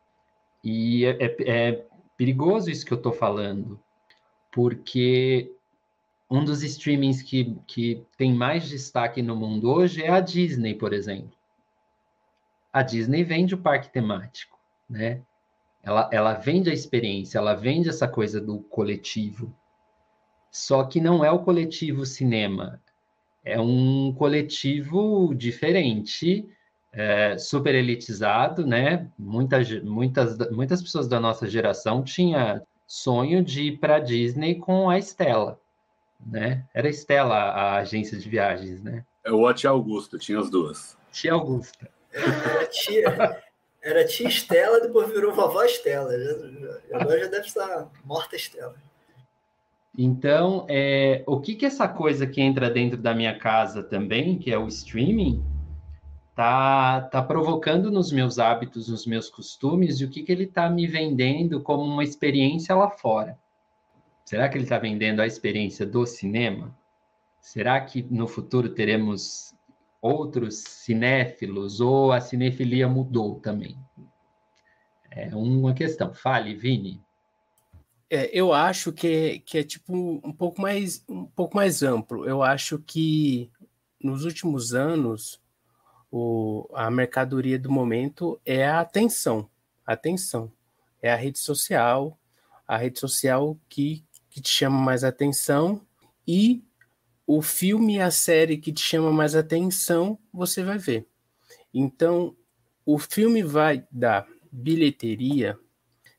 E é, é, é perigoso isso que eu estou falando, porque um dos streamings que, que tem mais destaque no mundo hoje é a Disney, por exemplo. A Disney vende o parque temático, né? Ela, ela vende a experiência, ela vende essa coisa do coletivo. Só que não é o coletivo cinema, é um coletivo diferente, é, super elitizado, né? Muitas, muitas, muitas pessoas da nossa geração tinha sonho de ir para a Disney com a Estela, né? Era a Estela a agência de viagens, né? É o a tia Augusta, tinha as duas. Tia Augusta. Era tia, era tia Estela, depois virou vovó Estela. Agora já deve estar morta Estela. Então, é, o que que essa coisa que entra dentro da minha casa também, que é o streaming, tá, tá provocando nos meus hábitos, nos meus costumes, e o que que ele está me vendendo como uma experiência lá fora? Será que ele está vendendo a experiência do cinema? Será que no futuro teremos outros cinéfilos ou a cinefilia mudou também? É uma questão. Fale, Vini. É, eu acho que, é, que é tipo um pouco mais um pouco mais amplo. Eu acho que nos últimos anos o, a mercadoria do momento é a atenção. Atenção. É a rede social, a rede social que, que te chama mais atenção e o filme e a série que te chama mais atenção, você vai ver. Então, o filme vai dar bilheteria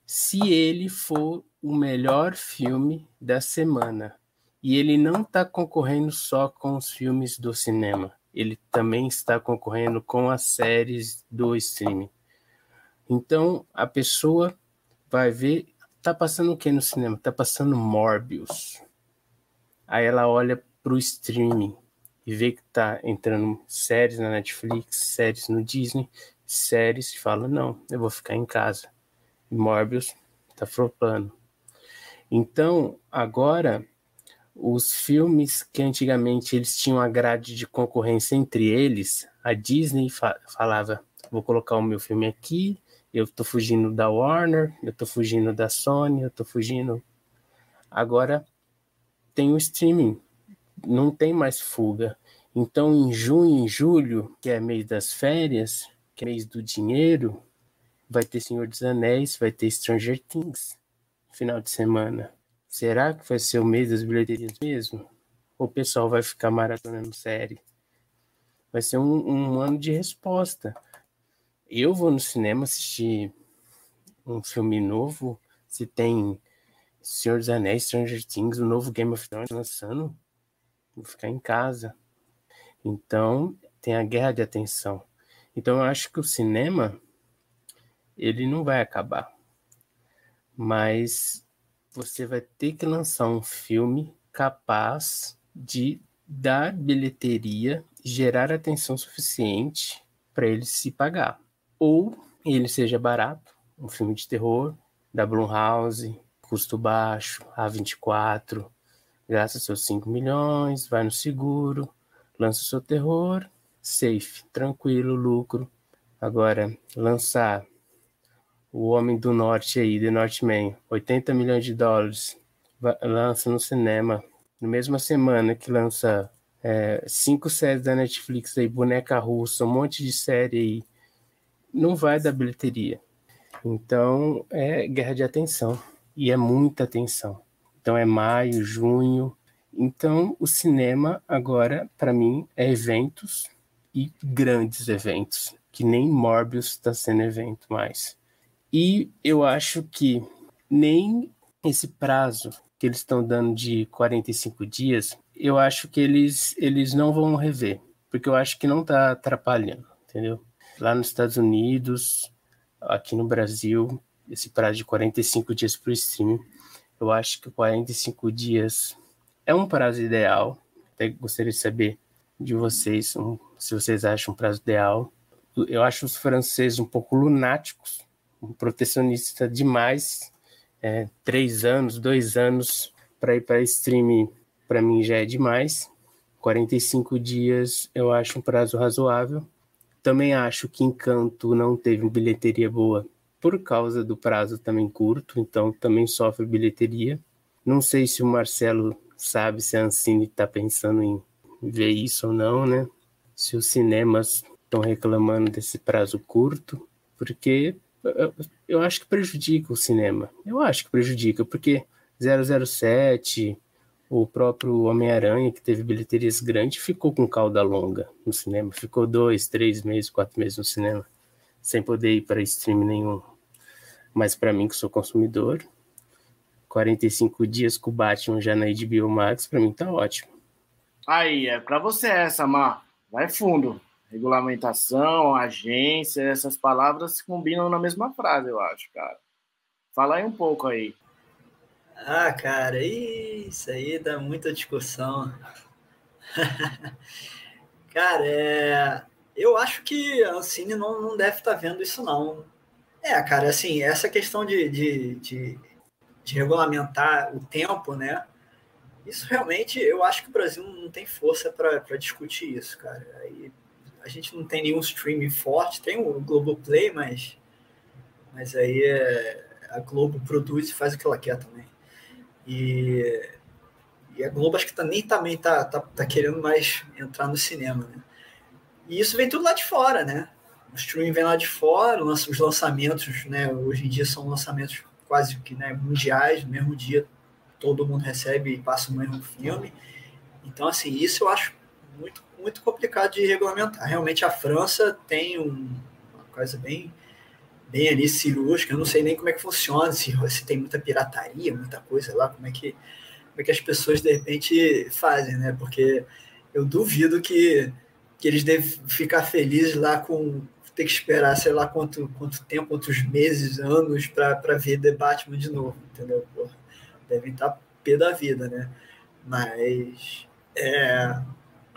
se ele for o melhor filme da semana. E ele não está concorrendo só com os filmes do cinema, ele também está concorrendo com as séries do streaming. Então, a pessoa vai ver, tá passando o que no cinema? Tá passando Morbius. Aí ela olha para o streaming e vê que tá entrando séries na Netflix, séries no Disney, séries e fala, não, eu vou ficar em casa. Morbius tá flopando. Então, agora, os filmes que antigamente eles tinham a grade de concorrência entre eles, a Disney fa falava, vou colocar o meu filme aqui, eu tô fugindo da Warner, eu tô fugindo da Sony, eu tô fugindo... Agora, tem o streaming não tem mais fuga. Então, em junho e julho, que é mês das férias, que é mês do dinheiro, vai ter Senhor dos Anéis, vai ter Stranger Things, final de semana. Será que vai ser o mês das bilheterias mesmo? Ou o pessoal vai ficar maratonando série? Vai ser um, um ano de resposta. Eu vou no cinema assistir um filme novo, se tem Senhor dos Anéis, Stranger Things, o novo Game of Thrones lançando, vou ficar em casa. Então, tem a guerra de atenção. Então, eu acho que o cinema ele não vai acabar. Mas você vai ter que lançar um filme capaz de dar bilheteria, gerar atenção suficiente para ele se pagar. Ou ele seja barato, um filme de terror da Blumhouse, custo baixo, A24, gasta seus 5 milhões, vai no seguro, lança seu terror, safe, tranquilo, lucro. Agora, lançar o Homem do Norte aí, The Northman, 80 milhões de dólares, lança no cinema, na mesma semana que lança é, cinco séries da Netflix aí, Boneca Russa, um monte de série aí, não vai dar bilheteria. Então, é guerra de atenção, e é muita atenção. Então é maio, junho. Então o cinema agora, para mim, é eventos e grandes eventos, que nem Morbius está sendo evento mais. E eu acho que nem esse prazo que eles estão dando de 45 dias, eu acho que eles, eles não vão rever, porque eu acho que não está atrapalhando, entendeu? Lá nos Estados Unidos, aqui no Brasil, esse prazo de 45 dias para o streaming eu acho que 45 dias é um prazo ideal. Até gostaria de saber de vocês um, se vocês acham um prazo ideal. Eu acho os franceses um pouco lunáticos, protecionista demais. É, três anos, dois anos para ir para stream, para mim já é demais. 45 dias eu acho um prazo razoável. Também acho que Encanto não teve bilheteria boa por causa do prazo também curto, então também sofre bilheteria. Não sei se o Marcelo sabe se a Ancine está pensando em ver isso ou não, né? Se os cinemas estão reclamando desse prazo curto, porque eu acho que prejudica o cinema. Eu acho que prejudica, porque 007, o próprio Homem-Aranha, que teve bilheterias grandes, ficou com cauda longa no cinema. Ficou dois, três meses, quatro meses no cinema sem poder ir para stream nenhum. Mas para mim, que sou consumidor, 45 dias com o Batman já na HBO Max, para mim tá ótimo. Aí, é para você essa, Mar. Vai fundo. Regulamentação, agência, essas palavras se combinam na mesma frase, eu acho, cara. Fala aí um pouco aí. Ah, cara, isso aí dá muita discussão. [laughs] cara, é eu acho que a Ancine não, não deve estar tá vendo isso, não. É, cara, assim, essa questão de, de, de, de regulamentar o tempo, né? Isso realmente, eu acho que o Brasil não tem força para discutir isso, cara. Aí, a gente não tem nenhum streaming forte, tem o Globoplay, mas, mas aí é, a Globo produz e faz o que ela quer também. E, e a Globo acho que também, também tá, tá, tá querendo mais entrar no cinema, né? E isso vem tudo lá de fora, né? O streaming vem lá de fora, os lançamentos, né? Hoje em dia são lançamentos quase que né, mundiais, no mesmo dia todo mundo recebe e passa o mesmo filme. Então, assim, isso eu acho muito, muito complicado de regulamentar. Realmente a França tem um, uma coisa bem, bem ali cirúrgica, eu não sei nem como é que funciona, se, se tem muita pirataria, muita coisa lá, como é que, como é que as pessoas de repente fazem, né? Porque eu duvido que, que eles devem ficar felizes lá com ter que esperar, sei lá quanto, quanto tempo, quantos meses, anos para ver The Batman de novo, entendeu? Porra, devem estar pé da vida, né? Mas é,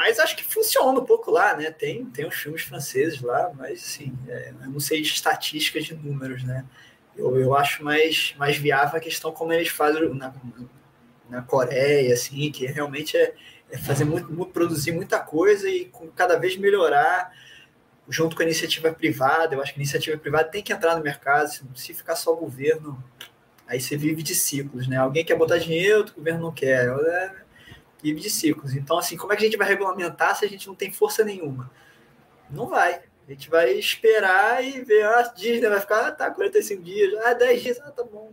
mas acho que funciona um pouco lá, né? Tem, tem uns filmes franceses lá, mas sim, é, eu não sei de estatísticas de números, né? Eu, eu acho mais, mais viável a questão como eles fazem na, na Coreia, assim, que realmente é, é fazer muito, muito, produzir muita coisa e cada vez melhorar junto com a iniciativa privada. Eu acho que a iniciativa privada tem que entrar no mercado, se, se ficar só o governo, aí você vive de ciclos, né? Alguém quer botar dinheiro, o governo não quer. É, vive de ciclos. Então, assim, como é que a gente vai regulamentar se a gente não tem força nenhuma? Não vai. A gente vai esperar e ver, ah, Disney vai ficar, ah, tá, 45 dias, ah, 10 dias, ah, tá bom.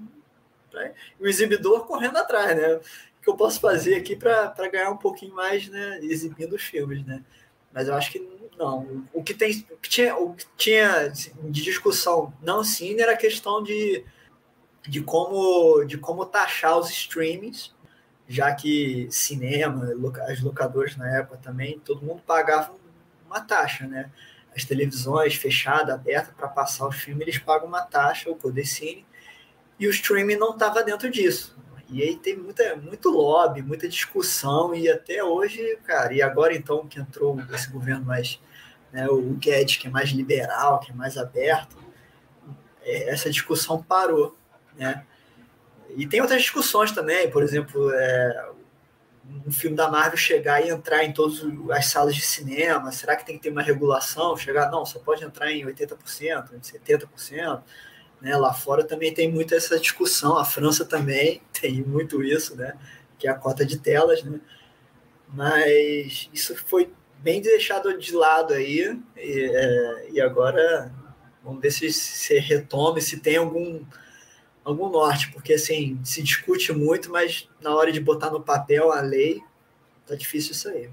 O exibidor correndo atrás, né? O que eu posso fazer aqui para ganhar um pouquinho mais, né, exibindo os filmes, né? Mas eu acho que não. O que, tem, o que tinha, o que tinha de discussão não sim era a questão de, de, como, de como taxar os streamings já que cinema, as locadoras na época também, todo mundo pagava uma taxa, né? As televisões fechadas, abertas, para passar o filme, eles pagam uma taxa, o Codecine, e o streaming não estava dentro disso. E aí tem muita, muito lobby, muita discussão, e até hoje, cara, e agora então que entrou esse governo mais, né, o Guedes, que é mais liberal, que é mais aberto, é, essa discussão parou, né? E tem outras discussões também, por exemplo, é, um filme da Marvel chegar e entrar em todas as salas de cinema, será que tem que ter uma regulação? Chegar, não, só pode entrar em 80%, em 70%. Né? Lá fora também tem muita essa discussão, a França também [laughs] tem muito isso, né? que é a cota de telas, né? mas isso foi bem deixado de lado aí, e, é, e agora vamos ver se se retome, se tem algum algum norte, porque assim, se discute muito, mas na hora de botar no papel a lei, tá difícil isso aí.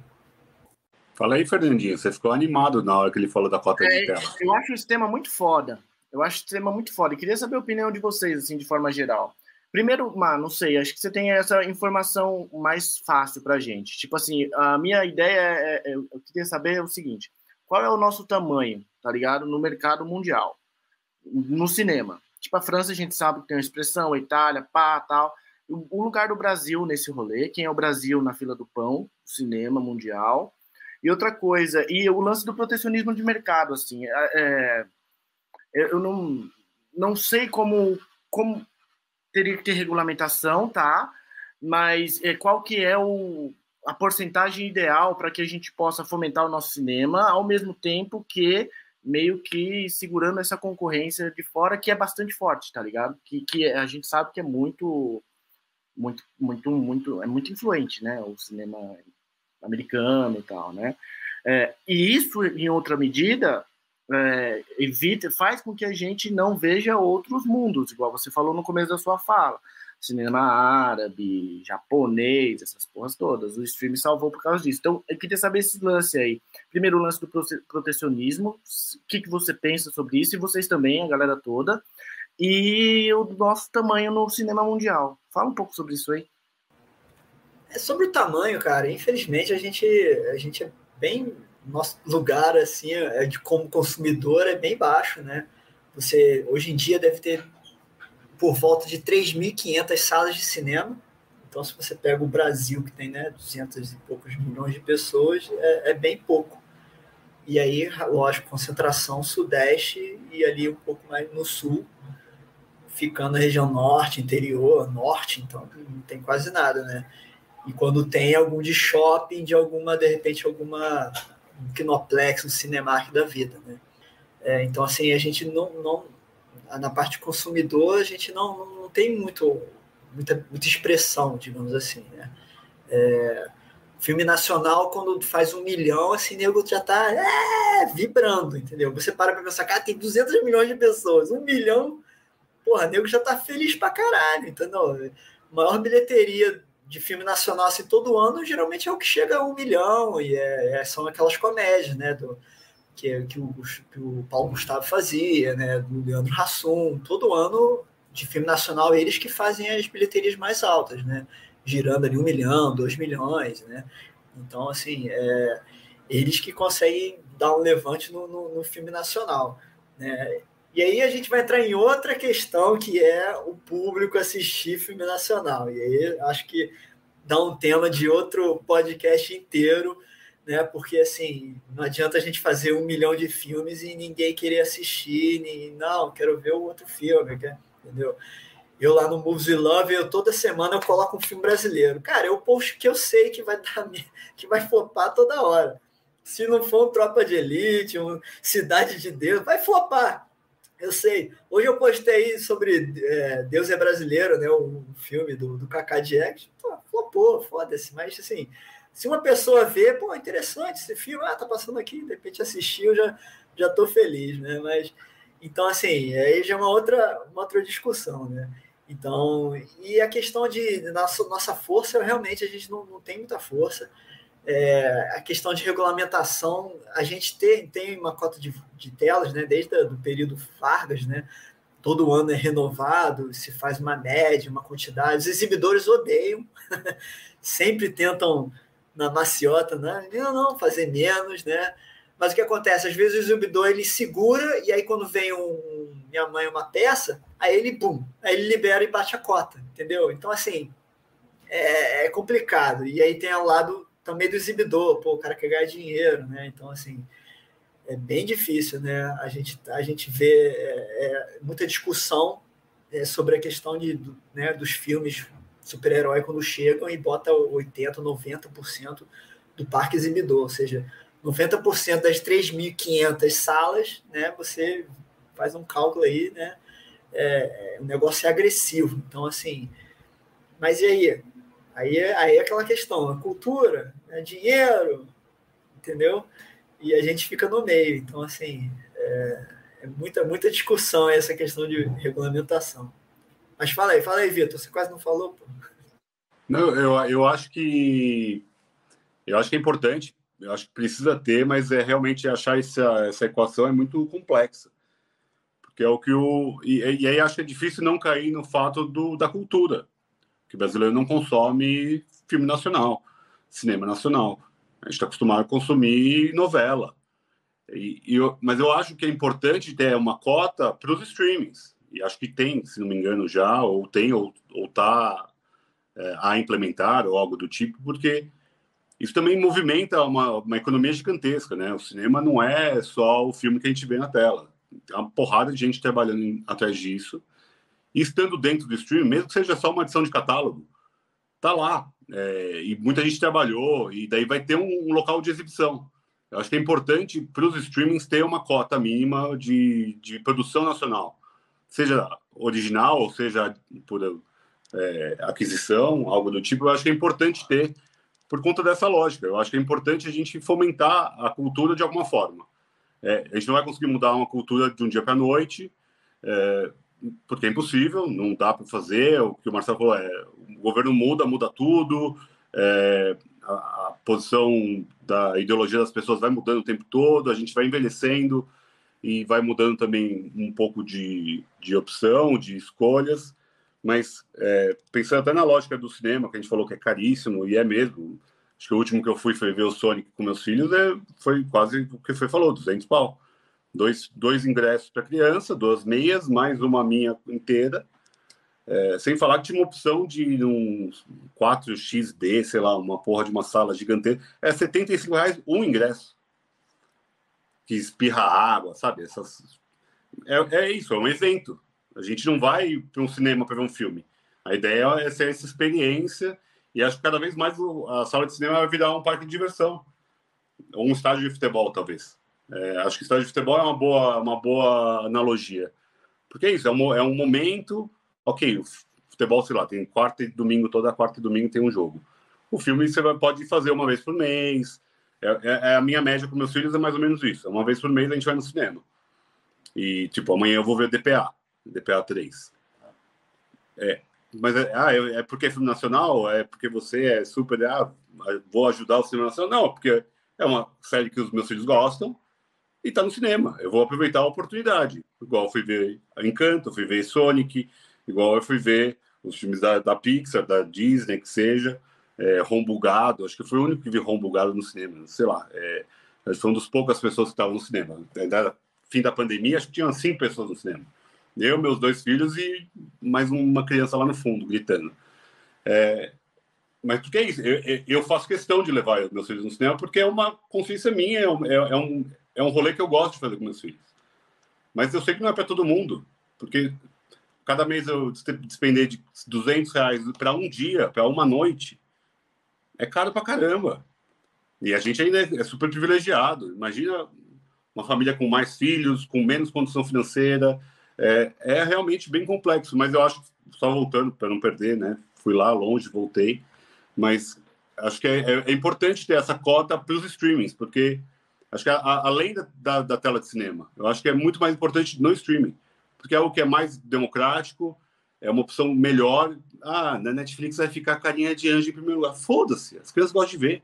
Fala aí, Fernandinho, você ficou animado na hora que ele falou da cota é, de tela. Eu acho o sistema muito foda. Eu acho o sistema muito foda. E queria saber a opinião de vocês, assim, de forma geral. Primeiro, mano, não sei, acho que você tem essa informação mais fácil pra gente. Tipo assim, a minha ideia é, é eu queria saber o seguinte: qual é o nosso tamanho, tá ligado? No mercado mundial, no cinema. Tipo, a França a gente sabe que tem uma expressão, a Itália, pá, tal. O lugar do Brasil nesse rolê, quem é o Brasil na fila do pão, cinema mundial. E outra coisa, e o lance do protecionismo de mercado, assim, é, é eu não, não sei como, como teria que ter regulamentação, tá? Mas é, qual que é o, a porcentagem ideal para que a gente possa fomentar o nosso cinema, ao mesmo tempo que meio que segurando essa concorrência de fora que é bastante forte, tá ligado? Que, que a gente sabe que é muito, muito, muito, muito, é muito influente, né? O cinema americano e tal, né? É, e isso, em outra medida, é, evita, faz com que a gente não veja outros mundos, igual você falou no começo da sua fala cinema árabe, japonês, essas porras todas. O streaming salvou por causa disso. Então, eu queria saber esse lance aí. Primeiro, o lance do protecionismo. O que, que você pensa sobre isso? E vocês também, a galera toda. E o nosso tamanho no cinema mundial. Fala um pouco sobre isso aí. É sobre o tamanho, cara. Infelizmente, a gente, a gente é bem. Nosso lugar, assim, é de como consumidor é bem baixo, né? Você, hoje em dia, deve ter por volta de 3.500 salas de cinema. Então, se você pega o Brasil, que tem né, 200 e poucos milhões de pessoas, é, é bem pouco. E aí, lógico, concentração sudeste e ali um pouco mais no sul, ficando na região norte, interior, norte, então não tem quase nada, né? E quando tem algum de shopping, de alguma, de repente, alguma um Kinoplex, um Cinemark da vida, né? É, então, assim, a gente não, não, na parte consumidor, a gente não, não tem muito muita, muita expressão, digamos assim, né? É, filme nacional, quando faz um milhão, assim, nego já tá é, vibrando, entendeu? Você para pra pensar, cara, tem 200 milhões de pessoas, um milhão, porra, nego já tá feliz pra caralho, entendeu? Maior bilheteria de filme nacional, assim, todo ano, geralmente é o que chega a um milhão, e é, é são aquelas comédias, né, do, que, que, o, que o Paulo Gustavo fazia, né, do Leandro Hassum, todo ano de filme nacional, eles que fazem as bilheterias mais altas, né, girando ali um milhão, dois milhões, né? Então, assim, é, eles que conseguem dar um levante no, no, no, filme nacional, né? E aí a gente vai entrar em outra questão que é o público assistir filme nacional. E aí acho que dá um tema de outro podcast inteiro, né? Porque assim, não adianta a gente fazer um milhão de filmes e ninguém querer assistir, nem, não, quero ver o outro filme, entendeu? Eu lá no Movies Love, eu toda semana eu coloco um filme brasileiro. Cara, eu posto que eu sei que vai dar que vai flopar toda hora. Se não for um Tropa de Elite, um Cidade de Deus, vai flopar. Eu sei. Hoje eu postei sobre é, Deus é Brasileiro, né? O filme do, do Kaká Jackson. Pô, flopou, foda-se. Mas assim, se uma pessoa vê, pô, interessante esse filme, ah, tá passando aqui, de repente assistiu, já, já tô feliz, né? Mas então, assim, aí já é uma outra, uma outra discussão, né? Então, e a questão de nossa, nossa força, realmente a gente não, não tem muita força. É, a questão de regulamentação, a gente tem, tem uma cota de, de telas, né, desde o período Vargas, né, todo ano é renovado, se faz uma média, uma quantidade. Os exibidores odeiam, [laughs] sempre tentam na maciota, né, não, não, fazer menos, né, mas o que acontece? Às vezes o exibidor ele segura e aí quando vem um minha mãe uma peça, aí ele bum, aí ele libera e bate a cota, entendeu? Então assim é, é complicado. E aí tem ao lado também do exibidor, pô, o cara quer ganhar dinheiro, né? Então assim é bem difícil, né? A gente a gente vê é, é, muita discussão é, sobre a questão de, do, né, dos filmes super-herói quando chegam e bota 80, 90% do parque exibidor, ou seja, 90% das 3.500 salas, né, você faz um cálculo aí, né, é, o negócio é agressivo. Então, assim, mas e aí? Aí é, aí é aquela questão, a cultura, é dinheiro, entendeu? E a gente fica no meio. Então, assim, é, é muita, muita discussão essa questão de regulamentação. Mas fala aí, fala aí, Vitor, você quase não falou, pô. Não, eu, eu acho que eu acho que é importante eu acho que precisa ter, mas é realmente achar essa, essa equação é muito complexa. Porque é o que o. E, e aí acho que é difícil não cair no fato do, da cultura. Que o brasileiro não consome filme nacional, cinema nacional. A gente está acostumado a consumir novela. E, e eu, mas eu acho que é importante ter uma cota para os streamings. E acho que tem, se não me engano, já, ou tem, ou está é, a implementar, ou algo do tipo, porque isso também movimenta uma, uma economia gigantesca, né? O cinema não é só o filme que a gente vê na tela. Tem uma porrada de gente trabalhando em, atrás disso. E estando dentro do streaming, mesmo que seja só uma edição de catálogo, tá lá. É, e muita gente trabalhou, e daí vai ter um, um local de exibição. Eu acho que é importante para os streamings ter uma cota mínima de, de produção nacional, seja original, ou seja por é, aquisição, algo do tipo. Eu acho que é importante ter por conta dessa lógica. Eu acho que é importante a gente fomentar a cultura de alguma forma. É, a gente não vai conseguir mudar uma cultura de um dia para a noite, é, porque é impossível, não dá para fazer. O que o Marcelo falou é: o governo muda, muda tudo, é, a, a, posição da ideologia das pessoas vai mudando o tempo todo, a gente vai envelhecendo e vai mudando também um pouco de, de opção, de escolhas. Mas é, pensando até na lógica do cinema, que a gente falou que é caríssimo, e é mesmo. Acho que o último que eu fui foi ver o Sonic com meus filhos, é, foi quase o que foi falou, 200 pau. Dois, dois ingressos para criança, duas meias, mais uma minha inteira. É, sem falar que tinha uma opção de um 4XD, sei lá, uma porra de uma sala gigantesca. É 75 reais um ingresso. Que espirra água, sabe? Essas... É, é isso, é um evento. A gente não vai para um cinema para ver um filme. A ideia é ser essa experiência e acho que cada vez mais a sala de cinema vai virar um parque de diversão ou um estádio de futebol, talvez. É, acho que estádio de futebol é uma boa, uma boa analogia. Porque é isso, é um, é um momento, ok, futebol, sei lá, tem quarta e domingo, toda quarta e domingo tem um jogo. O filme você pode fazer uma vez por mês. É, é, é, a minha média com meus filhos é mais ou menos isso. Uma vez por mês a gente vai no cinema. E, tipo, amanhã eu vou ver DPA, DPA 3. É, mas é, ah, é, é porque é filme nacional? É porque você é super. Ah, vou ajudar o cinema nacional? Não, porque é uma série que os meus filhos gostam e tá no cinema. Eu vou aproveitar a oportunidade. Igual fui ver Encanto, fui ver Sonic, igual eu fui ver os filmes da, da Pixar, da Disney, que seja, é, Rombugado. Acho que foi o único que vi Rombugado no cinema, sei lá. É, foi das poucas pessoas que estavam no cinema. Ainda fim da pandemia, acho que tinham cinco pessoas no cinema. Eu, meus dois filhos e mais uma criança lá no fundo, gritando. É, mas porque é isso? Eu, eu, faço questão de levar meus filhos no cinema porque é uma consciência minha, é um, é, é um, é um rolê que eu gosto de fazer com meus filhos. Mas eu sei que não é para todo mundo, porque cada mês eu despender de 200 reais para um dia, para uma noite, é caro para caramba. E a gente ainda é super privilegiado. Imagina uma família com mais filhos, com menos condição financeira. É, é realmente bem complexo, mas eu acho, só voltando para não perder, né? Fui lá longe, voltei, mas acho que é, é, é importante ter essa cota para os streamings, porque acho que a, a, além da, da, da, tela de cinema, eu acho que é muito mais importante no streaming, porque é o que é mais democrático, é uma opção melhor. Ah, na Netflix vai ficar carinha de anjo em primeiro lugar. Foda-se, as crianças gostam de ver.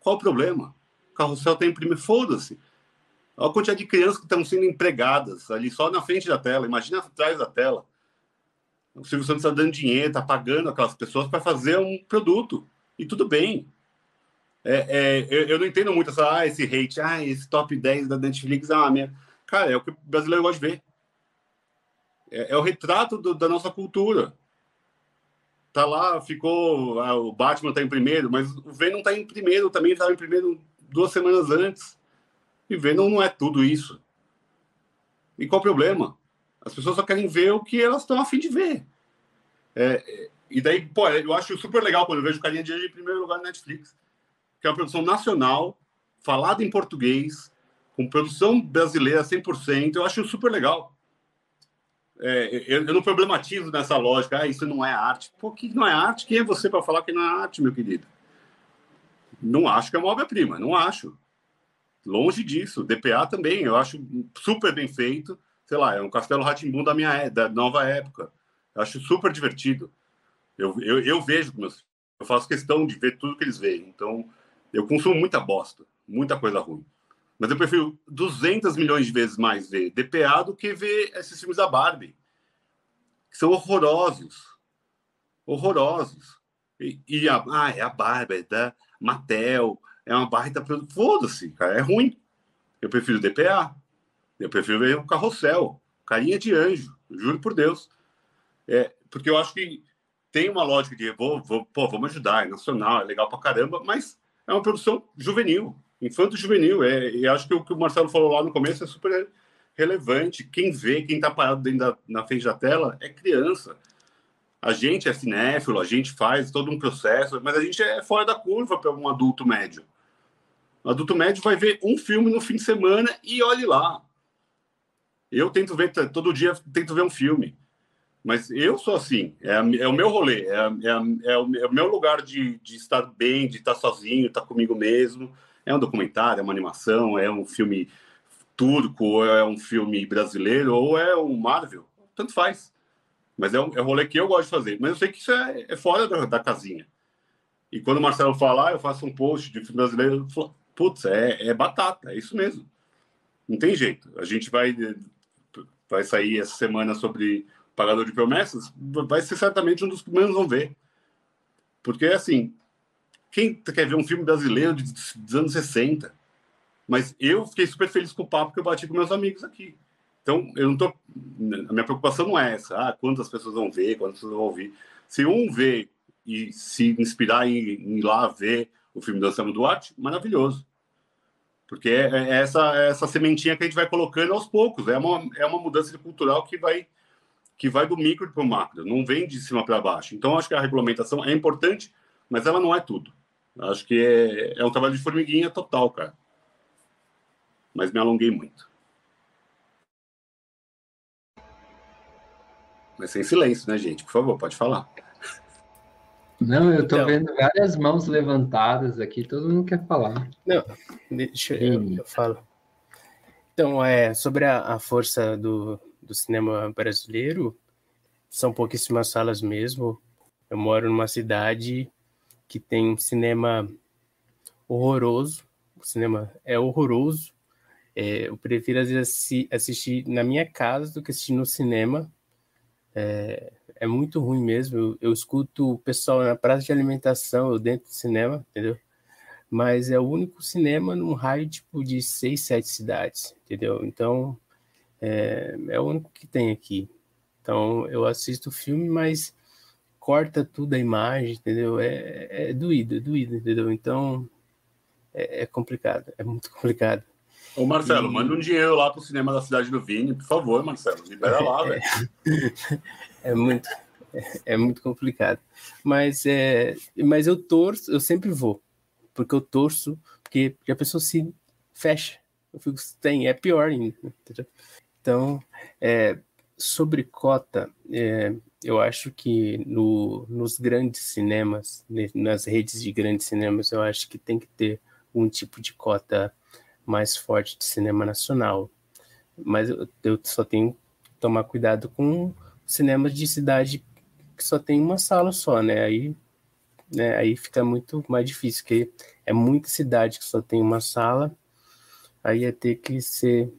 Qual o problema? Carrossel tem primeiro, foda-se. Olha a quantidade de crianças que estão sendo empregadas ali só na frente da tela. Imagina atrás da tela. O Silvio Santos está dando dinheiro, está pagando aquelas pessoas para fazer um produto. E tudo bem. É, é, eu, eu, não entendo muito essa, ah, esse hate, ah, esse top 10 da Netflix. Ah, minha... Cara, é o que o brasileiro gosta de ver. É, é o retrato do, da nossa cultura. Tá lá, ficou. Ah, o Batman está em primeiro, mas o Venom está em primeiro também, estava em primeiro duas semanas antes. E Venom não é tudo isso. E qual o problema? As pessoas só querem ver o que elas estão afim de ver. É, e daí, pô, eu acho super legal quando eu vejo Carinha de Anjo em primeiro lugar na Netflix, que é uma produção nacional, falada em português, com produção brasileira 100%, eu acho super legal. É, eu, eu, não problematizo nessa lógica, ah, isso não é arte. Pô, que não é arte? Quem é você para falar que não é arte, meu querido? Não acho que é uma obra-prima, não acho. Longe disso. DPA também, eu acho super bem feito. Sei lá, é um Castelo Ratimbum da minha é, da nova época. Eu acho super divertido. Eu, eu, eu vejo meus eu faço questão de ver tudo que eles veem. Então, eu consumo muita bosta, muita coisa ruim. Mas eu prefiro 200 milhões de vezes mais ver DPA do que ver esses filmes da Barbie, que são horrorosos. Horrorosos. E, e a, ah, é a Barbie, é da Mattel, é uma barra produto. Foda-se, cara, é ruim. Eu prefiro DPA. Eu prefiro ver o carrossel, carinha de anjo, juro por Deus. É, porque eu acho que tem uma lógica de vou, vou, pô, vamos ajudar, é nacional, é legal pra caramba, mas é uma produção juvenil, infanto-juvenil. É, e acho que o que o Marcelo falou lá no começo é super relevante. Quem vê, quem tá parado dentro da, na frente da tela é criança. A gente é cinéfilo, a gente faz todo um processo, mas a gente é fora da curva para um adulto médio. O adulto médio vai ver um filme no fim de semana e olhe lá. Eu tento ver, todo dia tento ver um filme. Mas eu sou assim, é, é o meu rolê, é, é, é, é, o, meu lugar de, de estar bem, de estar sozinho, estar comigo mesmo. É um documentário, é uma animação, é um filme turco, ou é um filme brasileiro, ou é um Marvel, tanto faz. Mas é um, é um rolê que eu gosto de fazer. Mas eu sei que isso é, é fora da, da casinha. E quando o Marcelo falar, eu faço um post de filme brasileiro, putz, é, é batata, é isso mesmo. Não tem jeito. A gente vai, vai sair essa semana sobre Pagador de Promessas, vai ser certamente um dos que menos vão ver. Porque, assim, quem quer ver um filme brasileiro de, dos anos 60? Mas eu fiquei super feliz com o papo que eu bati com meus amigos aqui. Então, eu não tô. A minha preocupação não é essa. Ah, quantas pessoas vão ver, quantas pessoas vão ouvir. Se um vê e se inspirar em, em ir lá ver o filme do Anselmo Duarte, maravilhoso. Porque é, é essa, é essa sementinha que a gente vai colocando aos poucos. É uma, é uma mudança cultural que vai, que vai do micro para o macro, não vem de cima para baixo. Então, acho que a regulamentação é importante, mas ela não é tudo. Acho que é, é um trabalho de formiguinha total, cara. Mas me alonguei muito. Mas sem silêncio, né, gente? Por favor, pode falar. Não, eu tô então, vendo várias mãos levantadas aqui, todo mundo quer falar. Não, deixa eu, eu falo. Então, é, sobre a, a força do, do cinema brasileiro, são pouquíssimas salas mesmo. Eu moro numa cidade que tem um cinema horroroso. O cinema é horroroso. É, eu prefiro, às vezes, assistir na minha casa do que assistir no cinema. É, é muito ruim mesmo. Eu, eu, escuto o pessoal na praça de alimentação, eu dentro do cinema, entendeu? Mas é o único cinema num raio tipo de seis, sete cidades, entendeu? Então, é, é o único que tem aqui. Então, eu assisto filme, mas corta tudo a imagem, entendeu? É, é doído, é doído, entendeu? Então, é, é complicado, é muito [laughs] complicado. Ô Marcelo, e... manda um dinheiro lá pro cinema da cidade do Vini, por favor, Marcelo, libera lá, velho. [laughs] É muito, é, é, muito complicado. Mas, é, mas eu torço, eu sempre vou, porque eu torço, porque a pessoa se fecha. Eu fico, tem, é pior ainda. Entendeu? Então, é, sobre cota, é, eu acho que no, nos grandes cinemas, nas redes de grandes cinemas, eu acho que tem que ter um tipo de cota mais forte de cinema nacional. Mas eu, eu só tenho que tomar cuidado com cinemas de cidade que só tem uma sala só, né? Aí, né, aí fica muito mais difícil, porque é muita cidade que só tem uma sala, aí ia ter que ser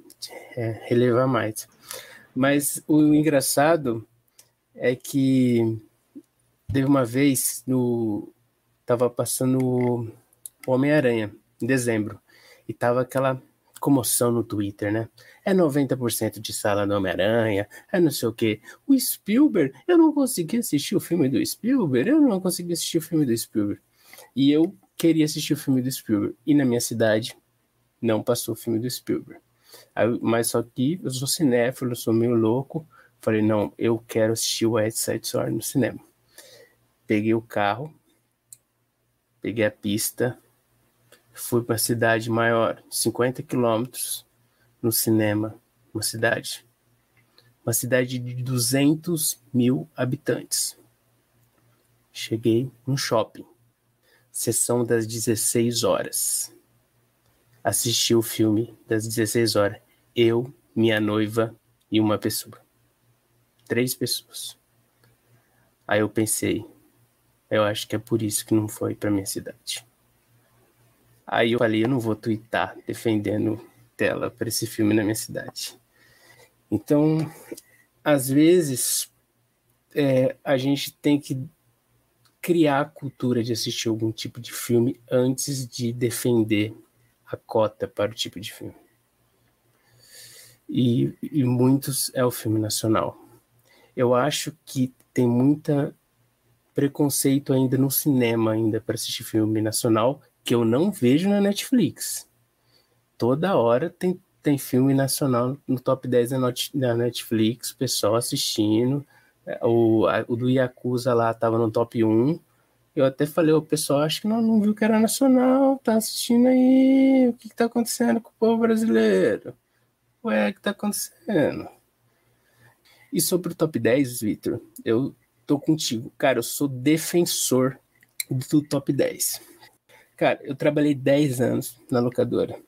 é, relevar mais. Mas o engraçado é que teve uma vez no tava passando Homem-Aranha em dezembro e tava aquela comoção no Twitter, né? É 90% de sala do Homem-Aranha, é não sei o quê. O Spielberg, eu não consegui assistir o filme do Spielberg, eu não consegui assistir o filme do Spielberg. E eu queria assistir o filme do Spielberg. E na minha cidade não passou o filme do Spielberg. Aí, mas só que eu sou cinéfilo, sou meio louco. Falei, não, eu quero assistir o West Side Story no cinema. Peguei o carro, peguei a pista, fui para a cidade maior, 50 quilômetros, no cinema, uma cidade. Uma cidade de 200 mil habitantes. Cheguei no shopping, sessão das 16 horas assistir o filme das 16 horas. Eu, minha noiva e uma pessoa. Três pessoas. Aí eu pensei, eu acho que é por isso que não foi para minha cidade. Aí eu falei, eu não vou twittar defendendo tela para esse filme na minha cidade. Então, às vezes, é, a gente tem que criar a cultura de assistir algum tipo de filme antes de defender a cota para o tipo de filme. E, e muitos é o filme nacional. Eu acho que tem muita preconceito ainda no cinema ainda para assistir filme nacional que eu não vejo na Netflix. Toda hora tem, tem filme nacional no top 10 da Netflix, pessoal assistindo. O, a, o do Yakuza lá tava no top 1 eu até falei, o pessoal acho que não, não viu que era nacional, tá assistindo aí, o que, que tá acontecendo com o povo brasileiro? Ué, o que tá acontecendo? E sobre o top 10, Victor, eu tô contigo. Cara, eu sou defensor do top 10. Cara, eu trabalhei 10 anos na locadora.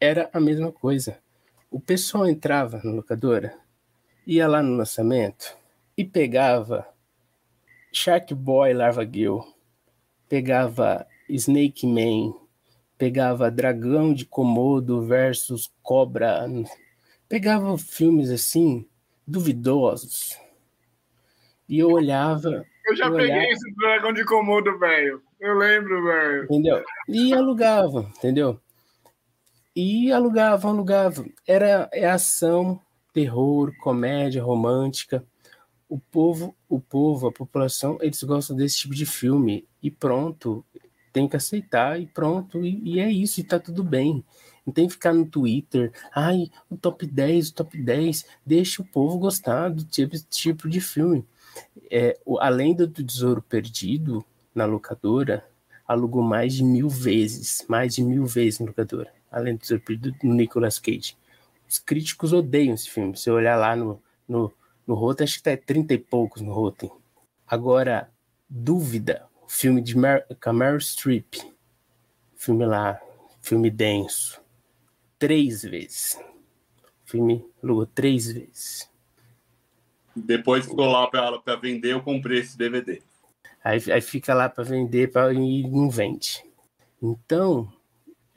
Era a mesma coisa. O pessoal entrava na locadora, ia lá no lançamento e pegava Shark Boy Larva Gill, pegava Snake Man, pegava Dragão de Komodo versus Cobra, pegava filmes assim, duvidosos. E eu olhava. Eu já eu peguei olhava, esse Dragão de Komodo, velho. Eu lembro, velho. Entendeu? E alugava, entendeu? E alugava, alugava. Era é ação, terror, comédia, romântica o povo, o povo, a população, eles gostam desse tipo de filme e pronto, tem que aceitar e pronto, e, e é isso, e tá tudo bem. Não tem que ficar no Twitter, ai, o top 10, o top 10, deixa o povo gostar do tipo, tipo de filme. É, o, além do Tesouro Perdido, na locadora, alugou mais de mil vezes, mais de mil vezes na locadora, além do Tesouro Perdido, no Nicolas Cage. Os críticos odeiam esse filme, se olhar lá no, no No Rotten, acho que tá 30 e poucos no Rotten. Agora, Dúvida, filme de Mer Meryl Streep. Filme lá, filme denso. Três vezes. O filme alugou três vezes. Depois ficou lá para vender, eu comprei esse DVD. Aí, aí fica lá para vender pra, e não vende. Então,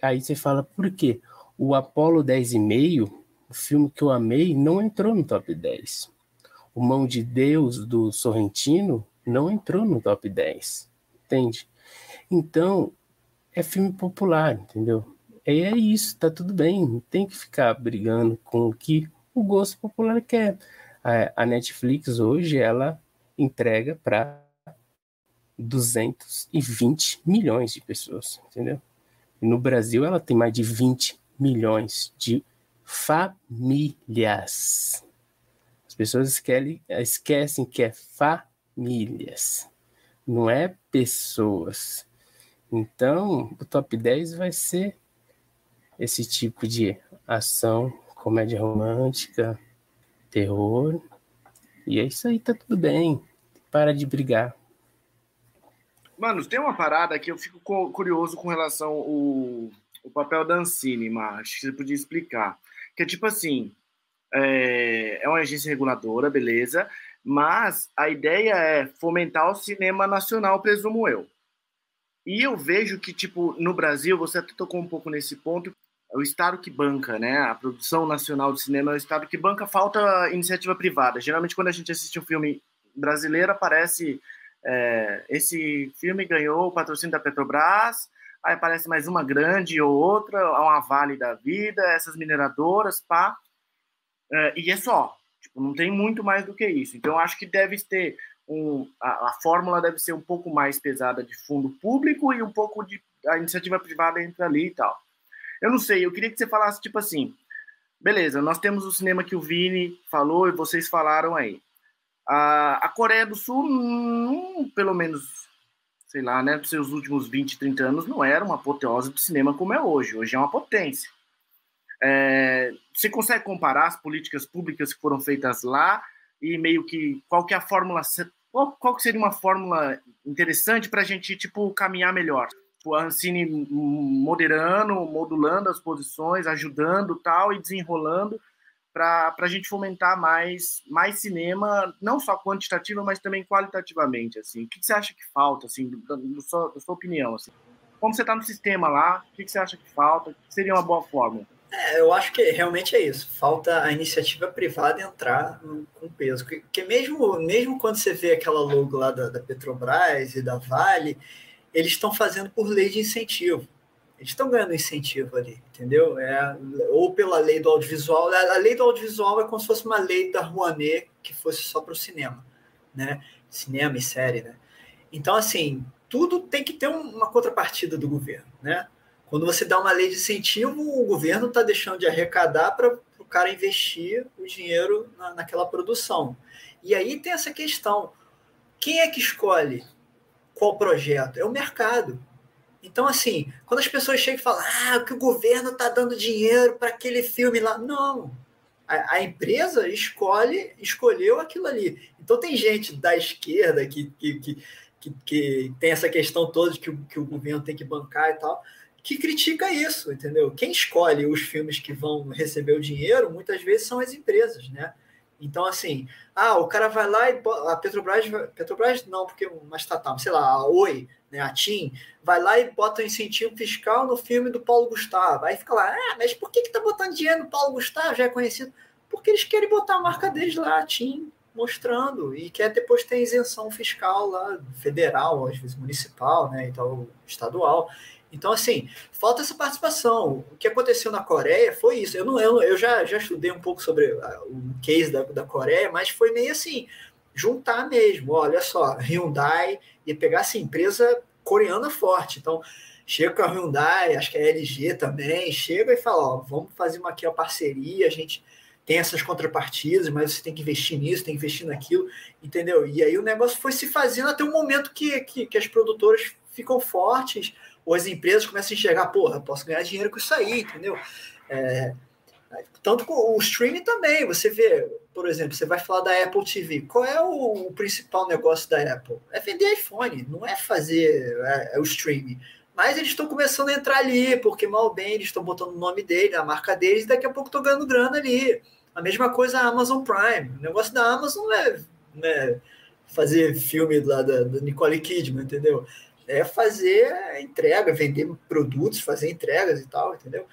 aí você fala, por quê? O Apollo 10,5, o filme que eu amei, não entrou no top 10. O Mão de Deus, do Sorrentino, não entrou no top 10. Entende? Então, é filme popular, entendeu? E é isso, tá tudo bem. Não tem que ficar brigando com o que o gosto popular quer. A, Netflix hoje, ela entrega para 220 milhões de pessoas, entendeu? No Brasil ela tem mais de 20 milhões de famílias. As pessoas esquecem que é famílias, não é pessoas. Então, o top 10 vai ser esse tipo de ação, comédia romântica, terror. E é isso aí, tá tudo bem. Para de brigar. Mano, tem uma parada que eu fico curioso com relação ao, ao papel da Ancine, mas acho que você podia explicar. Que é tipo assim, é, é uma agência reguladora, beleza, mas a ideia é fomentar o cinema nacional, presumo eu. E eu vejo que, tipo, no Brasil, você até tocou um pouco nesse ponto, é o Estado que banca, né? A produção nacional de cinema é o Estado que banca, falta iniciativa privada. Geralmente, quando a gente assiste um filme brasileiro, aparece é, esse filme ganhou o patrocínio da Petrobras, aí aparece mais uma grande ou outra, uma Vale da Vida, essas mineradoras, pá. É, e é só. Não tem muito mais do que isso. Então, acho que deve ter um, a, a, fórmula deve ser um pouco mais pesada de fundo público e um pouco de a iniciativa privada entra ali e tal. Eu não sei, eu queria que você falasse tipo assim, beleza, nós temos o cinema que o Vini falou e vocês falaram aí. A, a Coreia do Sul, hum, pelo menos, sei lá, né, dos seus últimos 20, 30 anos, não era uma apoteose do cinema como é hoje. Hoje é uma potência. É, você consegue comparar as políticas públicas que foram feitas lá e meio que qual que é a fórmula, qual, qual que seria uma fórmula interessante para a gente tipo caminhar melhor? O Ancine moderando, modulando as posições, ajudando tal e desenrolando para a gente fomentar mais, mais cinema, não só quantitativa, mas também qualitativamente, assim. O que, você acha que falta, assim, da, sua, da sua opinião, assim? Como você está no sistema lá, o que, você acha que falta? O que seria uma boa forma? É, eu acho que realmente é isso. Falta a iniciativa privada entrar com peso. Porque mesmo, mesmo quando você vê aquela logo lá da, da Petrobras e da Vale, eles estão fazendo por lei de incentivo. Eles estão ganhando incentivo ali, entendeu? É, ou pela lei do audiovisual. A lei do audiovisual é como se fosse uma lei da Rouanet que fosse só para o cinema, né? Cinema e série, né? Então, assim, tudo tem que ter uma contrapartida do governo, né? Quando você dá uma lei de incentivo, o governo está deixando de arrecadar para o cara investir o dinheiro na, naquela produção. E aí tem essa questão: quem é que escolhe qual projeto? É o mercado. Então, assim, quando as pessoas chegam e falam ah, que o governo está dando dinheiro para aquele filme lá. Não. A, a, empresa escolhe, escolheu aquilo ali. Então tem gente da esquerda que, que, que, que, que tem essa questão toda de que, que o governo tem que bancar e tal, que critica isso, entendeu? Quem escolhe os filmes que vão receber o dinheiro, muitas vezes são as empresas, né? Então, assim, ah, o cara vai lá e a Petrobras, Petrobras não, porque uma estatal, sei lá, a Oi, né, a TIM, vai lá e bota um incentivo fiscal no filme do Paulo Gustavo. Aí fica lá, ah, mas por que, que tá botando dinheiro no Paulo Gustavo? Já é conhecido. Porque eles querem botar a marca deles lá, a TIM, mostrando, e quer depois ter isenção fiscal lá, federal, às vezes municipal, né, então estadual. Então, assim, falta essa participação. O que aconteceu na Coreia foi isso. Eu, não, eu, eu já, já estudei um pouco sobre o case da, da Coreia, mas foi meio assim, juntar mesmo. Olha só, Hyundai e pegar essa assim, empresa coreana forte. Então, chega com a Hyundai, acho que a LG também, chega e fala, ó, vamos fazer uma aqui a parceria, a gente tem essas contrapartidas, mas você tem que investir nisso, tem que investir naquilo, entendeu? E aí o negócio foi se fazendo até o momento que, que, que as produtoras ficam fortes, ou as empresas começam a enxergar, porra, posso ganhar dinheiro com isso aí, entendeu? É, Tanto com o streaming também, você vê, por exemplo, você vai falar da Apple TV. Qual é o, o principal negócio da Apple? É vender iPhone, não é fazer é, é o streaming. Mas eles estão começando a entrar ali, porque mal bem eles estão botando o nome dele, a marca deles, e daqui a pouco estão ganhando grana ali. A mesma coisa a Amazon Prime. O negócio da Amazon não é né, fazer filme lá da, da Nicole Kidman, entendeu? É fazer entrega, vender produtos, fazer entregas e tal, entendeu?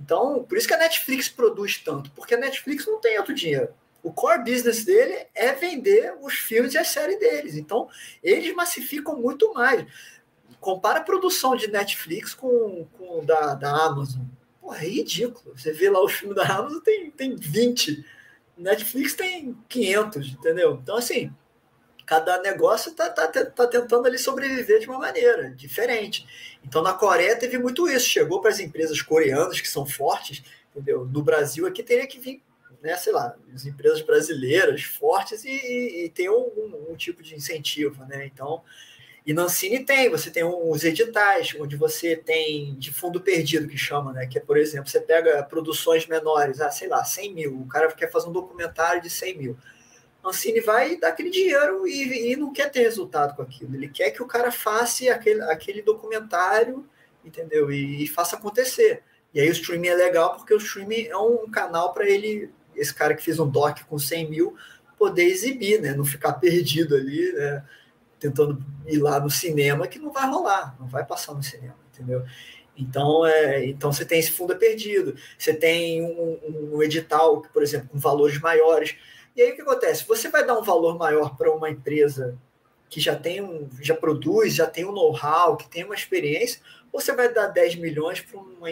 Então, por isso que a Netflix produz tanto, porque a Netflix não tem outro dinheiro. O core business dele é vender os filmes e as séries deles. Então, eles massificam muito mais. Compara a produção de Netflix com, com da, da Amazon. Porra, é ridículo. Você vê lá os filmes da Amazon, tem, tem 20. Netflix tem 500, entendeu? Então, assim, cada negócio está tá, tá tentando ali sobreviver de uma maneira diferente. Então, na Coreia teve muito isso. Chegou para as empresas coreanas, que são fortes, entendeu? No Brasil, aqui teria que vir, né, sei lá, as empresas brasileiras fortes e, e, e ter um, tipo de incentivo, né? Então, e na Ancine tem, você tem os editais, onde você tem de fundo perdido, que chama, né? Que é, por exemplo, você pega produções menores, ah, sei lá, 100 mil, o cara quer fazer um documentário de 100 mil Mancini vai dar aquele dinheiro e, e, não quer ter resultado com aquilo. Ele quer que o cara faça aquele, aquele documentário, entendeu? E, e faça acontecer. E aí o streaming é legal porque o streaming é um canal para ele, esse cara que fez um doc com 100 mil, poder exibir, né? Não ficar perdido ali, né? Tentando ir lá no cinema, que não vai rolar, não vai passar no cinema, entendeu? Então, é, então você tem esse fundo perdido. Você tem um, um edital, por exemplo, com valores maiores e aí o que acontece? Você vai dar um valor maior para uma empresa que já tem um, já produz, já tem um know-how, que tem uma experiência, ou você vai dar 10 milhões para uma,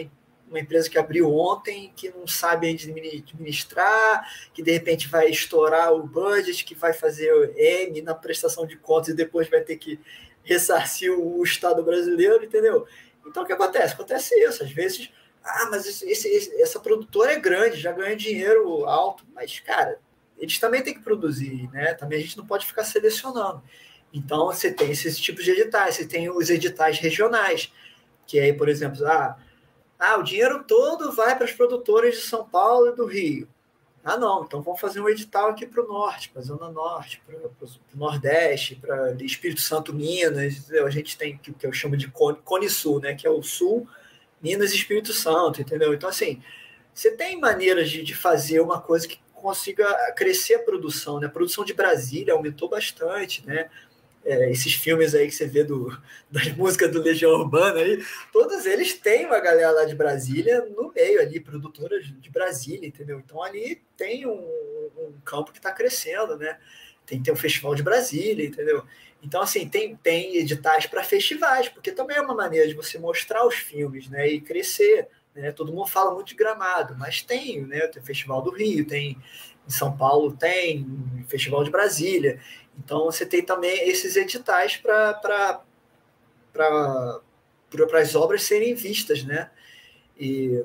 uma empresa que abriu ontem, que não sabe administrar, que de repente vai estourar o budget, que vai fazer M na prestação de contas e depois vai ter que ressarcir o Estado brasileiro, entendeu? Então o que acontece? Acontece isso, às vezes, ah, mas esse, esse, essa produtora é grande, já ganha dinheiro alto, mas, cara, eles também têm que produzir, né? Também a gente não pode ficar selecionando. Então, você tem esses tipos de editais, você tem os editais regionais, que aí, por exemplo, ah, ah o dinheiro todo vai para as produtoras de São Paulo e do Rio. Ah, não, então vamos fazer um edital aqui para o norte, para a Zona Norte, para o Nordeste, para Espírito Santo, Minas. A gente tem o que eu chamo de Cone, Cone Sul, né? Que é o Sul, Minas e Espírito Santo, entendeu? Então, assim, você tem maneiras de, de fazer uma coisa que consiga crescer a produção, né? A produção de Brasília aumentou bastante, né? É, esses filmes aí que você vê do, [laughs] das músicas do Legião Urbana aí, todos eles têm uma galera lá de Brasília no meio ali, produtoras de Brasília, entendeu? Então ali tem um, um campo que está crescendo, né? Tem que ter um festival de Brasília, entendeu? Então, assim, tem, tem editais para festivais, porque também é uma maneira de você mostrar os filmes, né? E crescer né? Todo mundo fala muito de Gramado, mas tem, né? Tem Festival do Rio, tem em São Paulo tem Festival de Brasília. Então você tem também esses editais para para as obras serem vistas, né? E,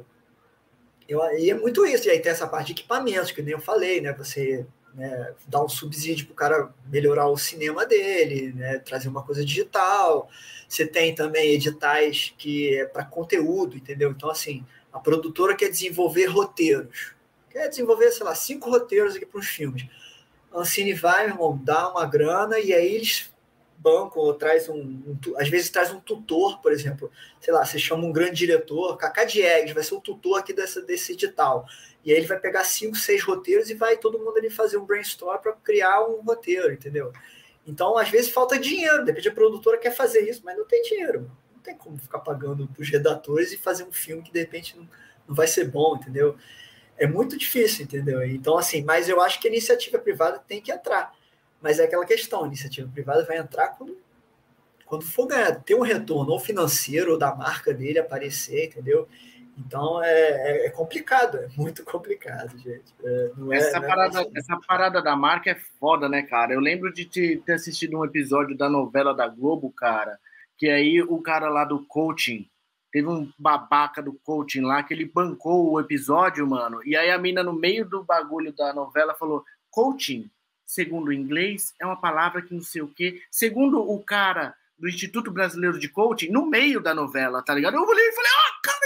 eu, e é muito isso. E aí tem essa parte de equipamentos, que nem eu falei, né? Você né, um subsídio para o cara melhorar o cinema dele, né, trazer uma coisa digital. Você tem também editais que é para conteúdo, entendeu? Então, assim, a produtora quer desenvolver roteiros. Quer desenvolver, sei lá, cinco roteiros aqui para os filmes. A Ancine vai, meu irmão, dá uma grana e aí eles bancam ou traz um, um, às vezes traz um tutor, por exemplo, sei lá, você chama um grande diretor, Cacá Diegues vai ser o tutor aqui dessa, desse edital. E aí ele vai pegar cinco, seis roteiros e vai todo mundo ali fazer um brainstorm para criar um roteiro, entendeu? Então, às vezes falta dinheiro, depende a produtora quer fazer isso, mas não tem dinheiro. Não tem como ficar pagando para os redatores e fazer um filme que de repente não, não vai ser bom, entendeu? É muito difícil, entendeu? Então, assim, mas eu acho que a iniciativa privada tem que entrar. Mas é aquela questão, a iniciativa privada vai entrar quando, quando for ganhar, ter um retorno ou financeiro ou da marca dele aparecer, entendeu? Então é, é, é, complicado, é muito complicado, gente. É, é essa, é parada, essa parada da marca é foda, né, cara? Eu lembro de te, ter assistido um episódio da novela da Globo, cara, que aí o cara lá do coaching, teve um babaca do coaching lá que ele bancou o episódio, mano. E aí a mina, no meio do bagulho da novela, falou: coaching, segundo o inglês, é uma palavra que não sei o quê. Segundo o cara do Instituto Brasileiro de Coaching, no meio da novela, tá ligado? Eu olhei e falei: ah, cara,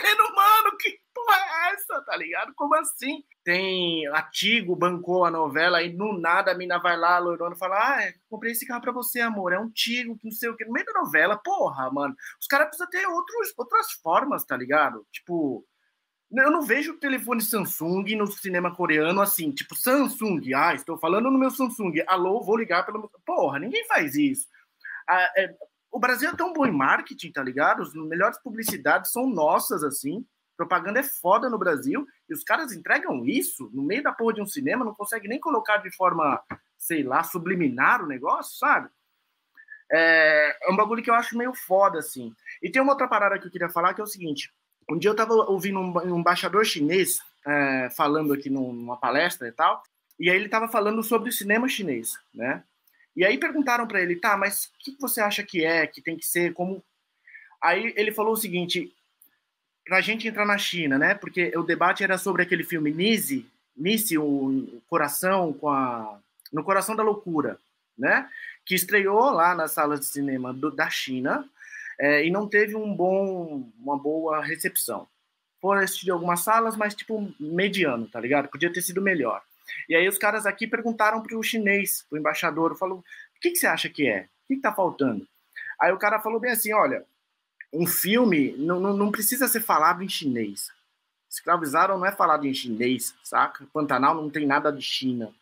o que tá acontecendo, mano? Que porra é essa? tá ligado? Como assim? Tem a Tigo bancou a novela e no nada a mina vai lá, a loirona, fala: Ah, é, comprei esse carro pra você, amor. É um Tigo, não sei o que. No meio da novela, porra, mano. Os caras precisam ter outros, outras formas, tá ligado? Tipo, eu não vejo telefone Samsung no cinema coreano assim, tipo, Samsung, ah, estou falando no meu Samsung, alô, vou ligar pelo. Porra, ninguém faz isso. Ah, é, o Brasil é tão bom em marketing, tá ligado? As melhores publicidades são nossas, assim. Propaganda é foda no Brasil e os caras entregam isso no meio da porra de um cinema, não consegue nem colocar de forma, sei lá, subliminar o negócio, sabe? É, é um bagulho que eu acho meio foda, assim. E tem uma outra parada que eu queria falar que é o seguinte: um dia eu tava ouvindo um, embaixador chinês é, falando aqui numa palestra e tal, e aí ele tava falando sobre o cinema chinês, né? E aí perguntaram para ele, tá, mas o que você acha que é, que tem que ser, como... Aí ele falou o seguinte, pra gente entrar na China, né, porque o debate era sobre aquele filme Nise, Nise, o coração com a... No Coração da Loucura, né, que estreou lá nas salas de cinema do, da China é, e não teve um bom, uma boa recepção. Foram assistir algumas salas, mas tipo mediano, tá ligado? Podia ter sido melhor. E aí os caras aqui perguntaram para o chinês, o embaixador, falou: o que, que você acha que é? O que está faltando? Aí o cara falou bem assim: olha, um filme não, não, não precisa ser falado em chinês. Escravizaram não é falado em chinês, saca? Pantanal não tem nada de China.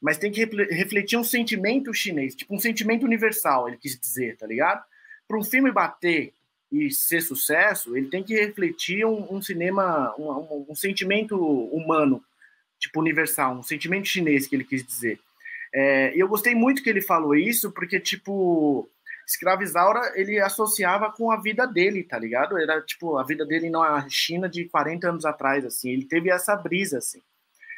Mas tem que refletir um sentimento chinês, tipo um sentimento universal, ele quis dizer, tá ligado? Para um filme bater e ser sucesso, ele tem que refletir um, um cinema, um, um, um sentimento humano tipo universal, um sentimento chinês que ele quis dizer. É, e eu gostei muito que ele falou isso, porque, tipo, escravizaura ele associava com a vida dele, tá ligado? Era, tipo, a vida dele na China de 40 anos atrás, assim. Ele teve essa brisa, assim.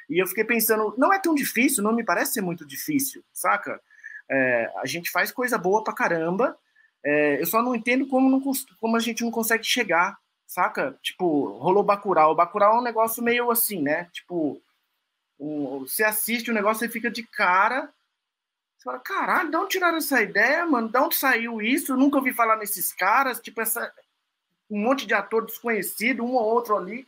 E eu fiquei pensando, não é tão difícil, não me parece ser muito difícil, saca? É, a gente faz coisa boa pra caramba, é, eu só não entendo como, não, como a gente não consegue chegar, saca? Tipo, rolou Bacurau. Bacurau é um negócio meio assim, né? Tipo, um, você assiste o negócio e fica de cara. Você fala, caralho, de onde tiraram essa ideia, mano? De onde saiu isso? Eu nunca ouvi falar nesses caras. Tipo, essa, um monte de ator desconhecido, um ou outro ali.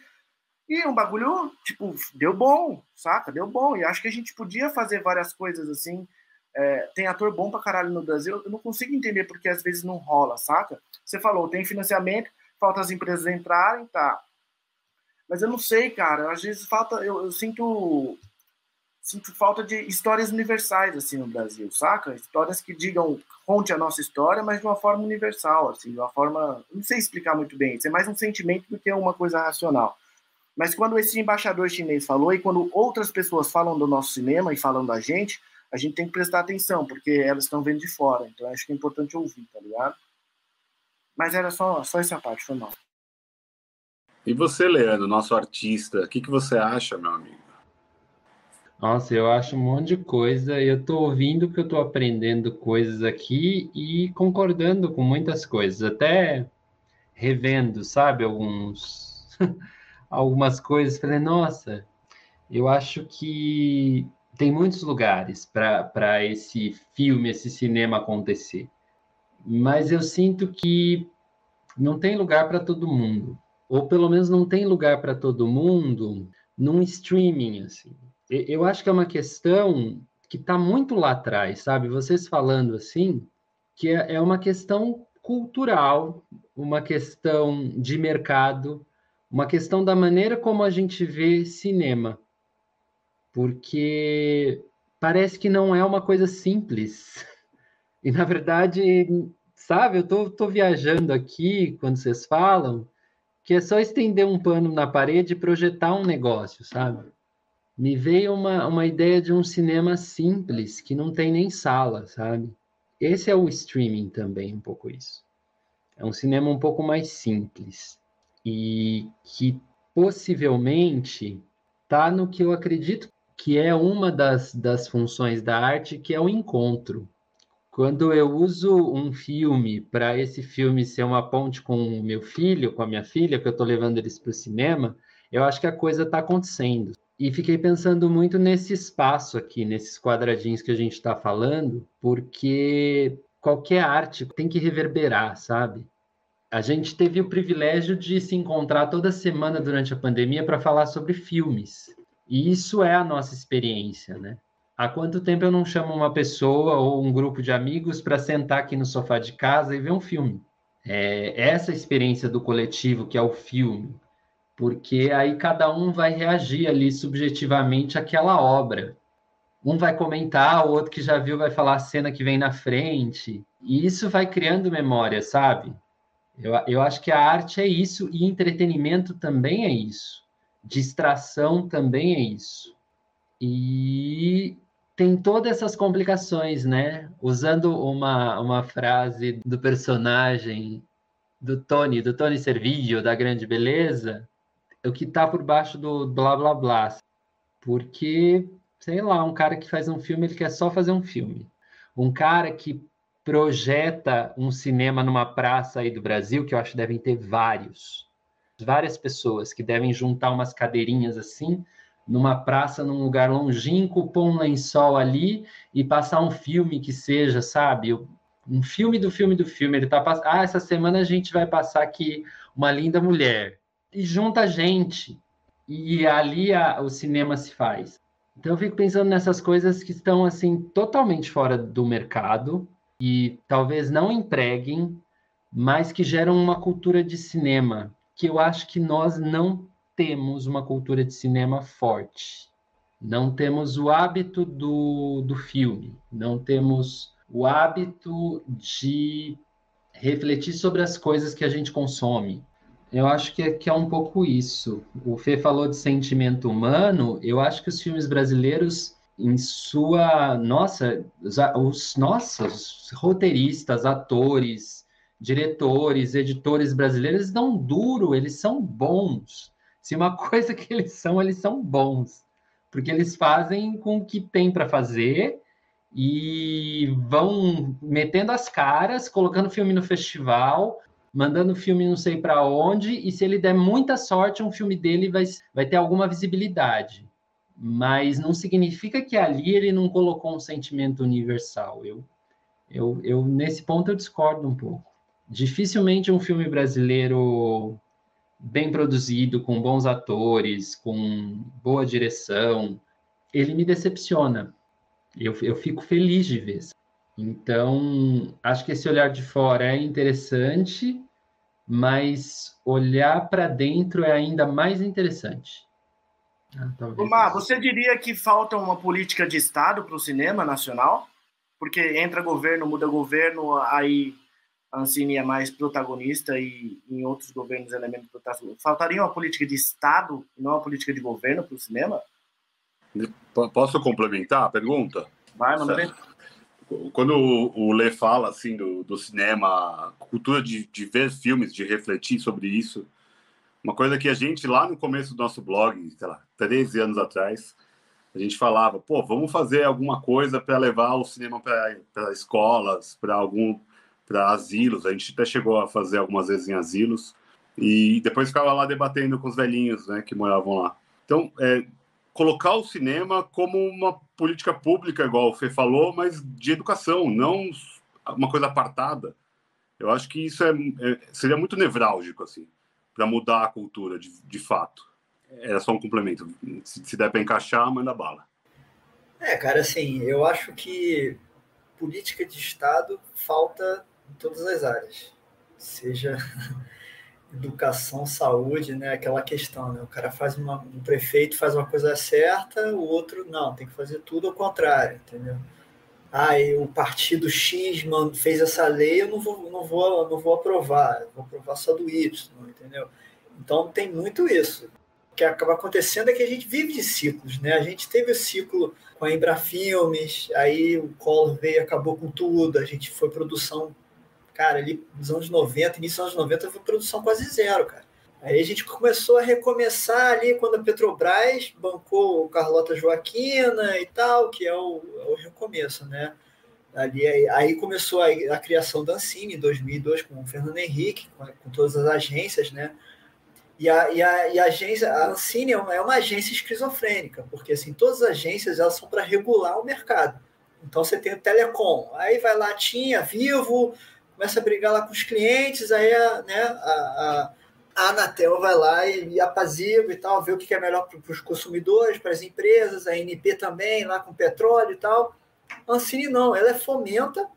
E um bagulho, tipo, deu bom, saca? Deu bom. E acho que a gente podia fazer várias coisas assim. É, tem ator bom pra caralho no Brasil. Eu não consigo entender porque às vezes não rola, saca? Você falou, tem financiamento, falta as empresas entrarem, tá. Mas eu não sei, cara. Às vezes falta. Eu, eu sinto. Sinto falta de histórias universais, assim, no Brasil, saca? Histórias que digam, conte a nossa história, mas de uma forma universal, assim, de uma forma. Não sei explicar muito bem. Isso é mais um sentimento do que uma coisa racional. Mas quando esse embaixador chinês falou, e quando outras pessoas falam do nosso cinema e falam da gente, a gente tem que prestar atenção, porque elas estão vendo de fora. Então acho que é importante ouvir, tá ligado? Mas era só, só essa parte, foi mal. E você, Leandro, nosso artista, o que, que você acha, meu amigo? Nossa, eu acho um monte de coisa. Eu estou ouvindo que eu estou aprendendo coisas aqui e concordando com muitas coisas, até revendo, sabe, alguns [laughs] algumas coisas. Falei, nossa, eu acho que tem muitos lugares para esse filme, esse cinema acontecer. Mas eu sinto que não tem lugar para todo mundo ou pelo menos não tem lugar para todo mundo num streaming assim. Eu acho que é uma questão que está muito lá atrás, sabe? Vocês falando assim, que é, é uma questão cultural, uma questão de mercado, uma questão da maneira como a gente vê cinema. Porque parece que não é uma coisa simples. [laughs] E, na verdade, sabe, eu tô, tô viajando aqui quando vocês falam, que é só estender um pano na parede e projetar um negócio, sabe? Me veio uma, uma ideia de um cinema simples, que não tem nem sala, sabe? Esse é o streaming também, um pouco isso. É um cinema um pouco mais simples e que possivelmente está no que eu acredito que é uma das, das funções da arte, que é o encontro. Quando eu uso um filme para esse filme ser uma ponte com o meu filho, com a minha filha, que eu estou levando eles para o cinema, eu acho que a coisa está acontecendo. E fiquei pensando muito nesse espaço aqui, nesses quadradinhos que a gente está falando, porque qualquer arte tem que reverberar, sabe? a gente teve o privilégio de se encontrar toda semana durante a pandemia para falar sobre filmes. E isso é a nossa experiência, né? Há quanto tempo eu não chamo uma pessoa ou um grupo de amigos para sentar aqui no sofá de casa e ver um filme? É essa experiência do coletivo que é o filme, porque aí cada um vai reagir ali subjetivamente àquela obra. Um vai comentar, o outro que já viu vai falar a cena que vem na frente, e isso vai criando memória, sabe? Eu, eu acho que a arte é isso e entretenimento também é isso. Distração também é isso. E tem todas essas complicações, né? Usando uma, uma frase do personagem do Tony, do Tony Servillo, da Grande Beleza, o que está por baixo do blá blá blá. Porque, sei lá, um cara que faz um filme, ele quer só fazer um filme. Um cara que projeta um cinema numa praça aí do Brasil, que eu acho que devem ter vários. Várias pessoas que devem juntar umas cadeirinhas assim numa praça, num lugar longínquo, pôr um lençol ali e passar um filme que seja, sabe? Um filme do filme do filme. Ele tá passando. Ah, essa semana a gente vai passar aqui uma linda mulher. E junta gente. E ali a, o cinema se faz. Então eu fico pensando nessas coisas que estão assim totalmente fora do mercado e talvez não empreguem, mas que geram uma cultura de cinema que eu acho que nós não temos uma cultura de cinema forte. Não temos o hábito do, do filme, não temos o hábito de refletir sobre as coisas que a gente consome. Eu acho que é, que é um pouco isso. O Fê falou de sentimento humano, eu acho que os filmes brasileiros, em sua. Nossa, os nossos roteiristas, atores, diretores, editores brasileiros dão duro, eles são bons. Se uma [laughs] coisa que eles são, eles são bons, porque eles fazem com o que tem para fazer e vão metendo as caras, colocando filme no festival, mandando filme não sei para onde, e se ele der muita sorte, um filme dele vai, vai ter alguma visibilidade. Mas não significa que ali ele não colocou um sentimento universal. Eu, eu, eu nesse ponto eu discordo um pouco. Dificilmente um filme brasileiro bem produzido, com bons atores, com boa direção, ele me decepciona. Eu, eu fico feliz de ver. Então, acho que esse olhar de fora é interessante, mas olhar para dentro é ainda mais interessante. Ah, você diria que falta uma política de Estado para o cinema nacional? Porque entra governo, muda governo, aí a Ancine é mais protagonista e em outros governos elementos protagonista. Faltaria uma política de Estado e não uma política de governo para o cinema? Posso complementar a pergunta? Vai, manda ver. Quando o Lê fala assim do, do cinema, cultura de, de ver filmes, de refletir sobre isso, uma coisa que a gente lá no começo do nosso blog, sei lá, 13 anos atrás, a gente falava, pô, vamos fazer alguma coisa para levar o cinema para escolas, para algum para asilos. A gente até chegou a fazer algumas vezes em asilos e depois ficava lá debatendo com os velhinhos, né, que moravam lá. Então, é, colocar o cinema como uma política pública, igual o Fê falou, mas de educação, não uma coisa apartada. Eu acho que isso é, é seria muito nevrálgico, assim, para mudar a cultura, de, de fato. Era só um complemento. Se, se der para encaixar, manda bala. É, cara, assim, eu acho que política de Estado falta em todas as áreas, seja [laughs] educação, saúde, né? Aquela questão, né? O cara faz uma, um prefeito faz uma coisa certa, o outro não, tem que fazer tudo ao contrário, entendeu? Ah, o partido X mano, fez essa lei, eu não vou, não vou, não vou aprovar, vou aprovar só do Y, entendeu? Então tem muito isso. O que acaba acontecendo é que a gente vive de ciclos, né? A gente teve o ciclo com a Embrafilmes, aí o Collor veio acabou com tudo, a gente foi produção cara, ali nos anos 90, início dos anos 90, foi produção quase zero, cara. Aí a gente começou a recomeçar ali quando a Petrobras bancou o Carlota Joaquina e tal, que é o, é o recomeço, né? Ali, aí, aí começou a, a, criação da Ancine em 2002 com o Fernando Henrique, com, com todas as agências, né? E a, e a, e a agência, a Ancine é uma, é uma agência esquizofrênica, porque assim, todas as agências elas são para regular o mercado. Então você tem o Telecom, aí vai lá, tinha Vivo, começa a brigar lá com os clientes, aí a, né, a, a, a Anatel vai lá e, e apazigua e tal, vê o que é melhor para os consumidores, para as empresas, a NP também, lá com petróleo e tal. A Ancine não, ela fomenta,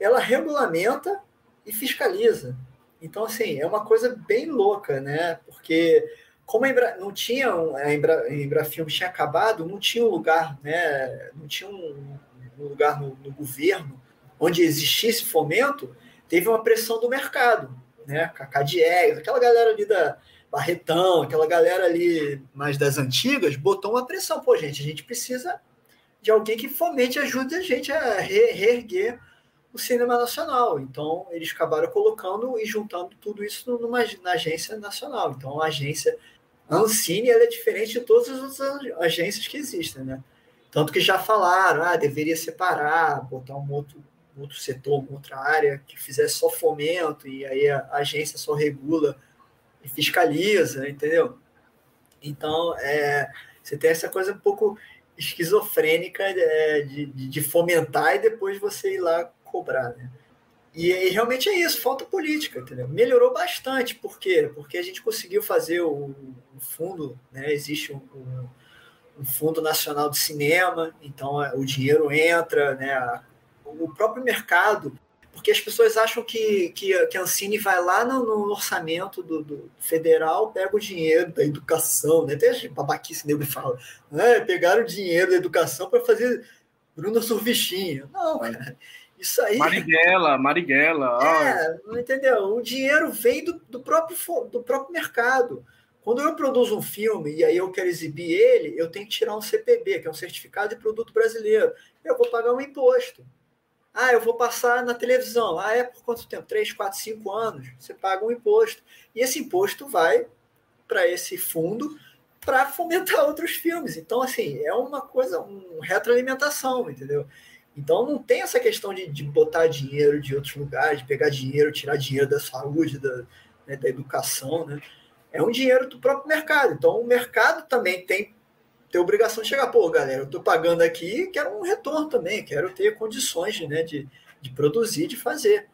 ela regulamenta e fiscaliza. Então, assim, é uma coisa bem louca, né? Porque como a Embra, não tinha a Embra, a Embrafilme tinha acabado, não tinha um lugar, né? Não tinha um, um lugar no, no, governo onde existisse fomento, teve uma pressão do mercado, né? Cacá Diegues, aquela galera ali da Barretão, aquela galera ali mais das antigas, botou uma pressão. Pô, gente, a gente precisa de alguém que fomente ajude a gente a re reerguer o cinema nacional. Então, eles acabaram colocando e juntando tudo isso numa, na agência nacional. Então, a agência a Ancine é diferente de todas as outras agências que existem, né? Tanto que já falaram, ah, deveria separar, botar um outro, outro setor, outra área que fizesse só fomento e aí a agência só regula e fiscaliza, entendeu? Então, é, você tem essa coisa um pouco esquizofrênica é, de, de, fomentar e depois você ir lá cobrar, né? E, e, realmente é isso, falta política, entendeu? Melhorou bastante, por quê? Porque a gente conseguiu fazer o, o fundo, né? Existe um, um, um, Fundo Nacional de Cinema, então é, o dinheiro entra, né? O próprio mercado, porque as pessoas acham que, que, que a Ancine vai lá no, no orçamento do, do, federal, pega o dinheiro da educação, né? Até a babaquice nego fala, né? pegaram o dinheiro da educação para fazer Bruno Surfichinha. Não, cara. Isso aí. Marighella, Marighella. É, não entendeu? O dinheiro vem do, do, próprio, do próprio mercado. Quando eu produzo um filme e aí eu quero exibir ele, eu tenho que tirar um CPB, que é um certificado de produto brasileiro. Eu vou pagar um imposto. Ah, eu vou passar na televisão. Ah, é por quanto tempo? Três, quatro, cinco anos. Você paga um imposto. E esse imposto vai para esse fundo para fomentar [laughs] outros filmes. Então, assim, é uma coisa, uma retroalimentação, entendeu? Então não tem essa questão de, de botar dinheiro de outros lugares, de pegar dinheiro, tirar dinheiro da saúde, da, né, da educação, né? É um dinheiro do próprio mercado. Então o mercado também tem, tem obrigação de chegar, pô, galera, eu estou pagando aqui, quero um retorno também, quero ter condições né, de, de produzir, de fazer.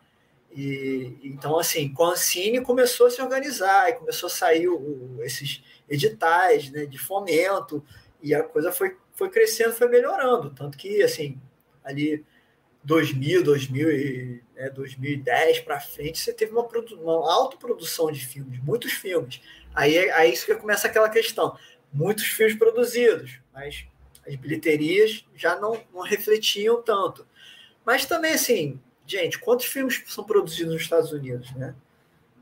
E, então, assim, com a Cine começou a se organizar e começou a sair o, esses editais né, de fomento e a coisa foi, foi crescendo, foi melhorando. Tanto que, assim, ali 2000, 2000 e, né, 2010 para frente, você teve uma, uma autoprodução de filmes, muitos filmes. Aí, aí isso que começa aquela questão. Muitos filmes produzidos, mas as bilheterias já não, não refletiam tanto. Mas também, assim, gente, quantos filmes são produzidos nos Estados Unidos, né?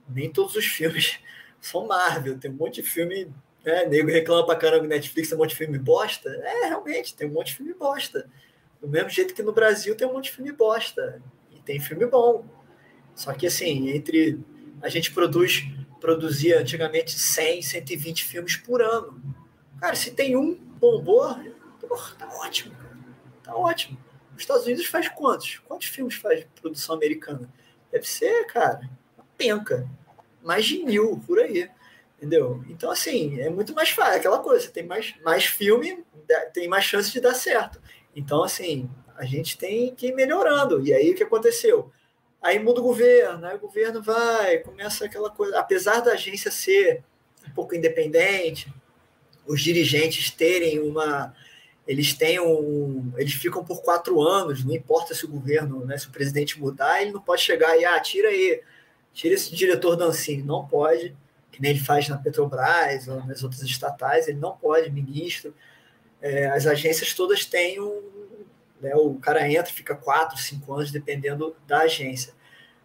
Nem todos os filmes [laughs] são Marvel. Tem um monte de filme, né? Nego reclama pra caramba que Netflix tem um monte de filme bosta. É, realmente, tem um monte de filme bosta. Do mesmo jeito que no Brasil tem um monte de filme bosta. E tem filme bom. Só que, assim, entre. A gente produz, produzia antigamente 100, 120 filmes por ano. Cara, se tem um porra, tá ótimo. Tá ótimo. Os Estados Unidos faz quantos? Quantos filmes faz produção americana? Deve ser, cara, uma penca. Mais de mil por aí. Entendeu? Então, assim, é muito mais fácil. Aquela coisa, tem mais, mais filme, tem mais chance de dar certo. Então, assim, a gente tem que ir melhorando. E aí o que aconteceu? Aí muda o governo, aí o governo vai, começa aquela coisa. Apesar da agência ser um pouco independente, os dirigentes terem uma. Eles têm um. Eles ficam por quatro anos, não importa se o governo, né, se o presidente mudar, ele não pode chegar e, ah, tira aí, tira esse diretor da Ancine. Não pode, que nem ele faz na Petrobras ou nas outras estatais, ele não pode, ministro é, as agências todas têm um. Né, o cara entra, fica quatro, cinco anos, dependendo da agência.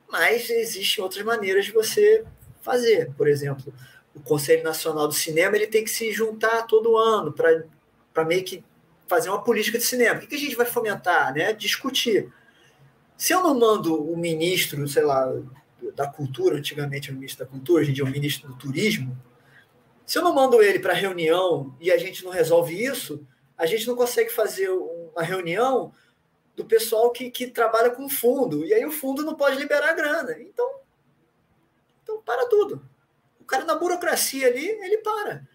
Mas existem outras maneiras de você fazer. Por exemplo, o Conselho Nacional do Cinema ele tem que se juntar todo ano para meio que fazer uma política de cinema. O que a gente vai fomentar? Né? Discutir. Se eu não mando o ministro, sei lá, da cultura, antigamente era o ministro da cultura, hoje em dia é o ministro do turismo, se eu não mando ele para reunião e a gente não resolve isso, a gente não consegue fazer uma reunião do pessoal que, que trabalha com fundo. E aí o fundo não pode liberar grana. Então, então para tudo. O cara na burocracia ali, ele para.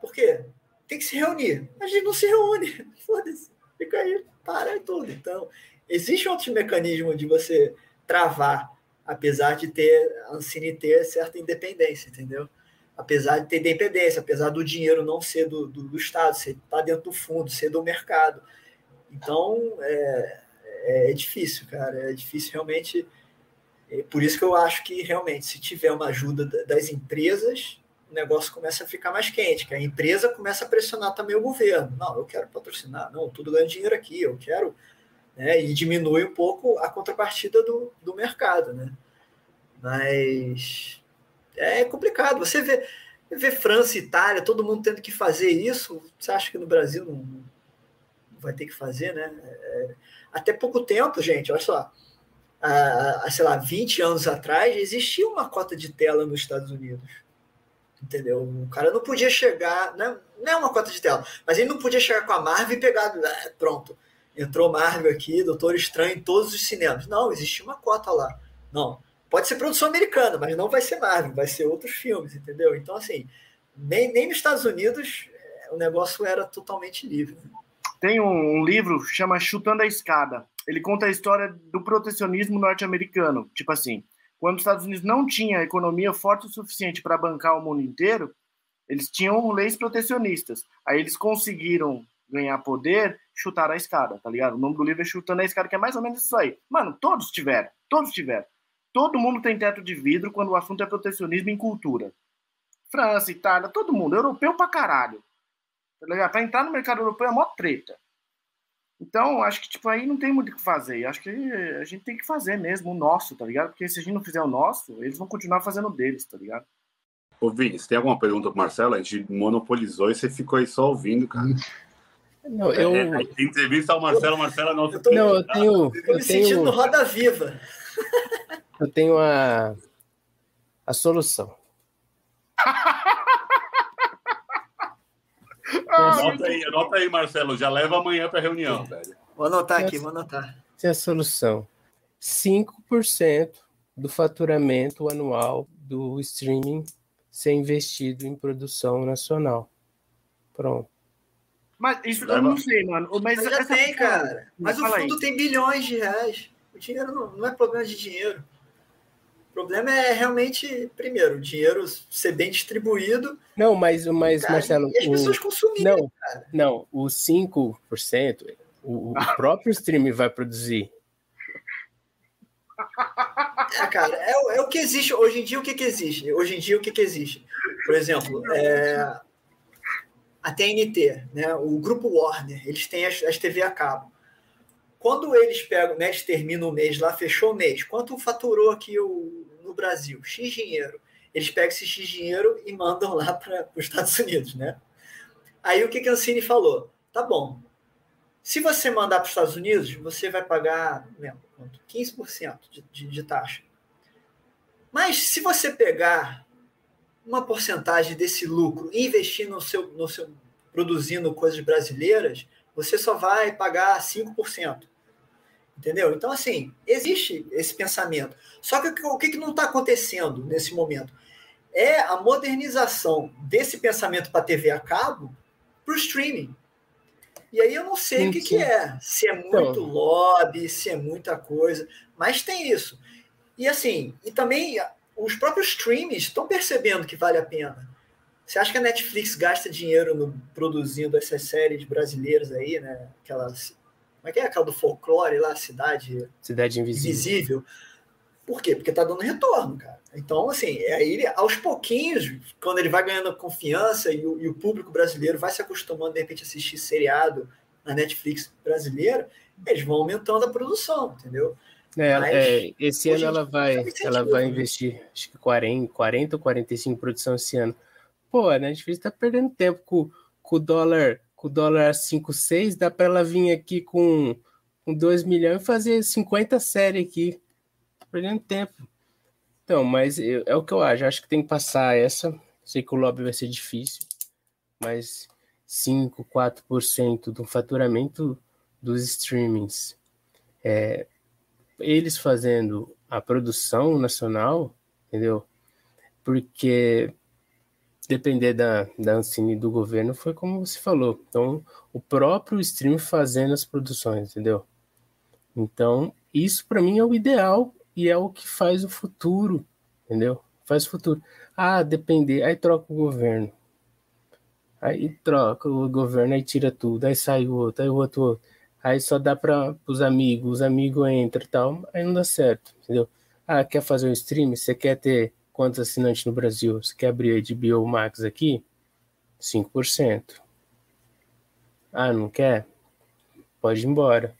Por quê? Tem que se reunir. A gente não se reúne. [laughs] Foda-se. Fica aí, para e tudo. Então, existe outro mecanismo de você travar apesar de ter a Ancine ter certa independência, entendeu? Apesar de ter dependência, apesar do dinheiro não ser do, do, do Estado, ser tá dentro do fundo, ser do mercado. Então, é, é, é difícil, cara. É difícil realmente. É por isso que eu acho que realmente, se tiver uma ajuda das empresas, o negócio começa a ficar mais quente, que a empresa começa a pressionar também o governo. Não, eu quero patrocinar, não, tudo ganha dinheiro aqui, eu quero. Né, e diminui um pouco a contrapartida do, do mercado, né? Mas é complicado. Você vê, vê França Itália, todo mundo tendo que fazer isso. Você acha que no Brasil não, não vai ter que fazer, né? É, até pouco tempo, gente, olha só. Há, sei lá, 20 anos atrás, existia uma cota de tela nos Estados Unidos Entendeu? O cara não podia chegar, né? não é uma cota de tela, mas ele não podia chegar com a Marvel e pegar, ah, pronto, entrou Marvel aqui, Doutor Estranho em todos os cinemas. Não, existia uma cota lá. Não, pode ser produção americana, mas não vai ser Marvel, vai ser outros filmes, entendeu? Então, assim, nem, nem nos Estados Unidos eh, o negócio era totalmente livre. Tem um, um livro chama Chutando a Escada. Ele conta a história do protecionismo norte-americano. Tipo assim, quando os Estados Unidos não tinha economia forte o suficiente para bancar o mundo inteiro, eles tinham leis protecionistas. Aí eles conseguiram ganhar poder, chutar a escada, tá ligado? O nome do livro é Chutando a Escada, que é mais ou menos isso aí. Mano, todos tiveram, todos tiveram. Todo mundo tem teto de vidro quando o assunto é protecionismo em cultura. França, Itália, todo mundo, europeu pra caralho. Tá ligado? Pra entrar no mercado europeu é mó treta. Então, acho que, tipo, aí não tem muito o que fazer. Acho que a gente tem que fazer mesmo o nosso, tá ligado? Porque se a gente não fizer o nosso, eles vão continuar fazendo o deles, tá ligado? Ô, Vini, você tem alguma pergunta pro Marcelo? A gente monopolizou e você ficou aí só ouvindo, cara. [laughs] Não, eu... É, é, entrevista ao Marcelo, Marcelo é nosso... Eu tô... Não, eu tenho... Eu, eu me tenho... sentindo roda viva. Eu tenho a, a solução. [laughs] Anota aí, anota aí, Marcelo. Já leva amanhã para a reunião, velho. Vou anotar aqui, vou anotar. Essa é a solução. 5% do faturamento anual do streaming ser investido em produção nacional. Pronto. Mas isso eu não sei, mano. Mas, mas já tem, cara. Mas o fundo aí. tem bilhões de reais. O dinheiro não, não é problema de dinheiro. O problema é realmente, primeiro, o dinheiro ser bem distribuído. Não, mas, mas cara, Marcelo. E as pessoas consumirem. Não, cara. não, os 5%, o, o [laughs] próprio stream vai produzir. É, cara, é, é, o que existe. Hoje em dia, o que, que existe? Hoje em dia, o que, que existe? Por exemplo, é, a TNT, né, o grupo Warner, eles têm as, as TV a cabo. Quando eles pegam, né, eles terminam o mês lá, fechou o mês, quanto faturou aqui o, no Brasil? X dinheiro. Eles pegam esse X dinheiro e mandam lá para os Estados Unidos, né? Aí o que, que a Ancine falou? Tá bom. Se você mandar para os Estados Unidos, você vai pagar né, 15% de, de, de taxa. Mas se você pegar uma porcentagem desse lucro e investir no seu, no seu produzindo coisas brasileiras, você só vai pagar 5%. Entendeu? Então, assim, existe esse pensamento. Só que o que, que não está acontecendo nesse momento? É a modernização desse pensamento para TV a cabo para o streaming. E aí eu não sei sim, o que, que é. Se é muito então... lobby, se é muita coisa, mas tem isso. E assim, e também os próprios streams estão percebendo que vale a pena. Você acha que a Netflix gasta dinheiro no, produzindo essas séries brasileiras aí, né? Aquelas como é que é aquela do folclore lá, Cidade, Cidade Invisível. Invisível. Por quê? Porque tá dando retorno, cara. Então, assim, é aí aos pouquinhos, quando ele vai ganhando confiança e o, e o público brasileiro vai se acostumando, de repente, a assistir seriado na Netflix brasileira, eles vão aumentando a produção, entendeu? É, Mas, é, esse ano ela vai, ela vai investir acho que 40, 40 ou 45 em produção esse ano. Pô, a Netflix tá perdendo tempo com, com o dólar com o dólar 5,6, dá para ela vir aqui com, com 2 milhões e fazer 50 séries aqui. Perdendo tempo. Então, mas eu, é o que eu acho. Acho que tem que passar essa. Sei que o lobby vai ser difícil, mas 5, 4% do faturamento dos streamings. É, eles fazendo a produção nacional, entendeu? Porque depender da, da Ancine do governo, foi como você falou. Então, o próprio stream fazendo as produções, entendeu? Então, isso para mim é o ideal e é o que faz o futuro, entendeu? Faz o futuro. Ah, depender, aí troca o governo. Aí troca o governo, aí tira tudo, aí sai o outro, aí o outro, outro. Aí só dá para os amigos, os amigos entram e tal, aí não dá certo, entendeu? Ah, quer fazer um stream? Você quer ter quantos assinantes no Brasil? Você quer abrir a HBO Max aqui? 5%. Ah, não quer? Pode ir embora.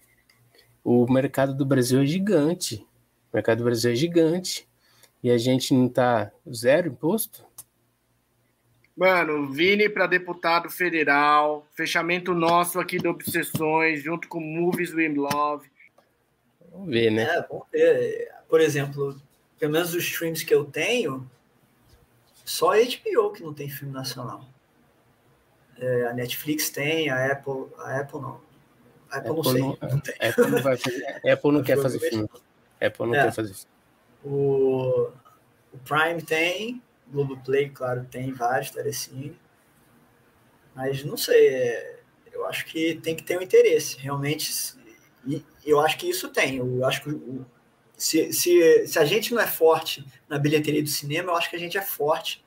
O mercado do Brasil é gigante. O mercado do Brasil é gigante. E a gente não tá zero imposto? Mano, Vini para deputado federal, fechamento nosso aqui do Obsessões, junto com Movies We Love. Vamos ver, né? É, vamos ver. Por exemplo, pelo menos os streams que eu tenho, só a HBO que não tem filme nacional. É, a Netflix tem, a Apple, a Apple não. A Apple, Apple não sei. Não, não [laughs] Apple não, vai fazer, Apple não quer fazer filme. Apple não é, quer fazer filme. O, o Prime tem, Globoplay, claro, tem vários, Telecine. Mas não sei, é, eu acho que tem que ter um interesse. Realmente, e eu acho que isso tem. Eu acho que o, se, se, se a gente não é forte na bilheteria do cinema, eu acho que a gente é forte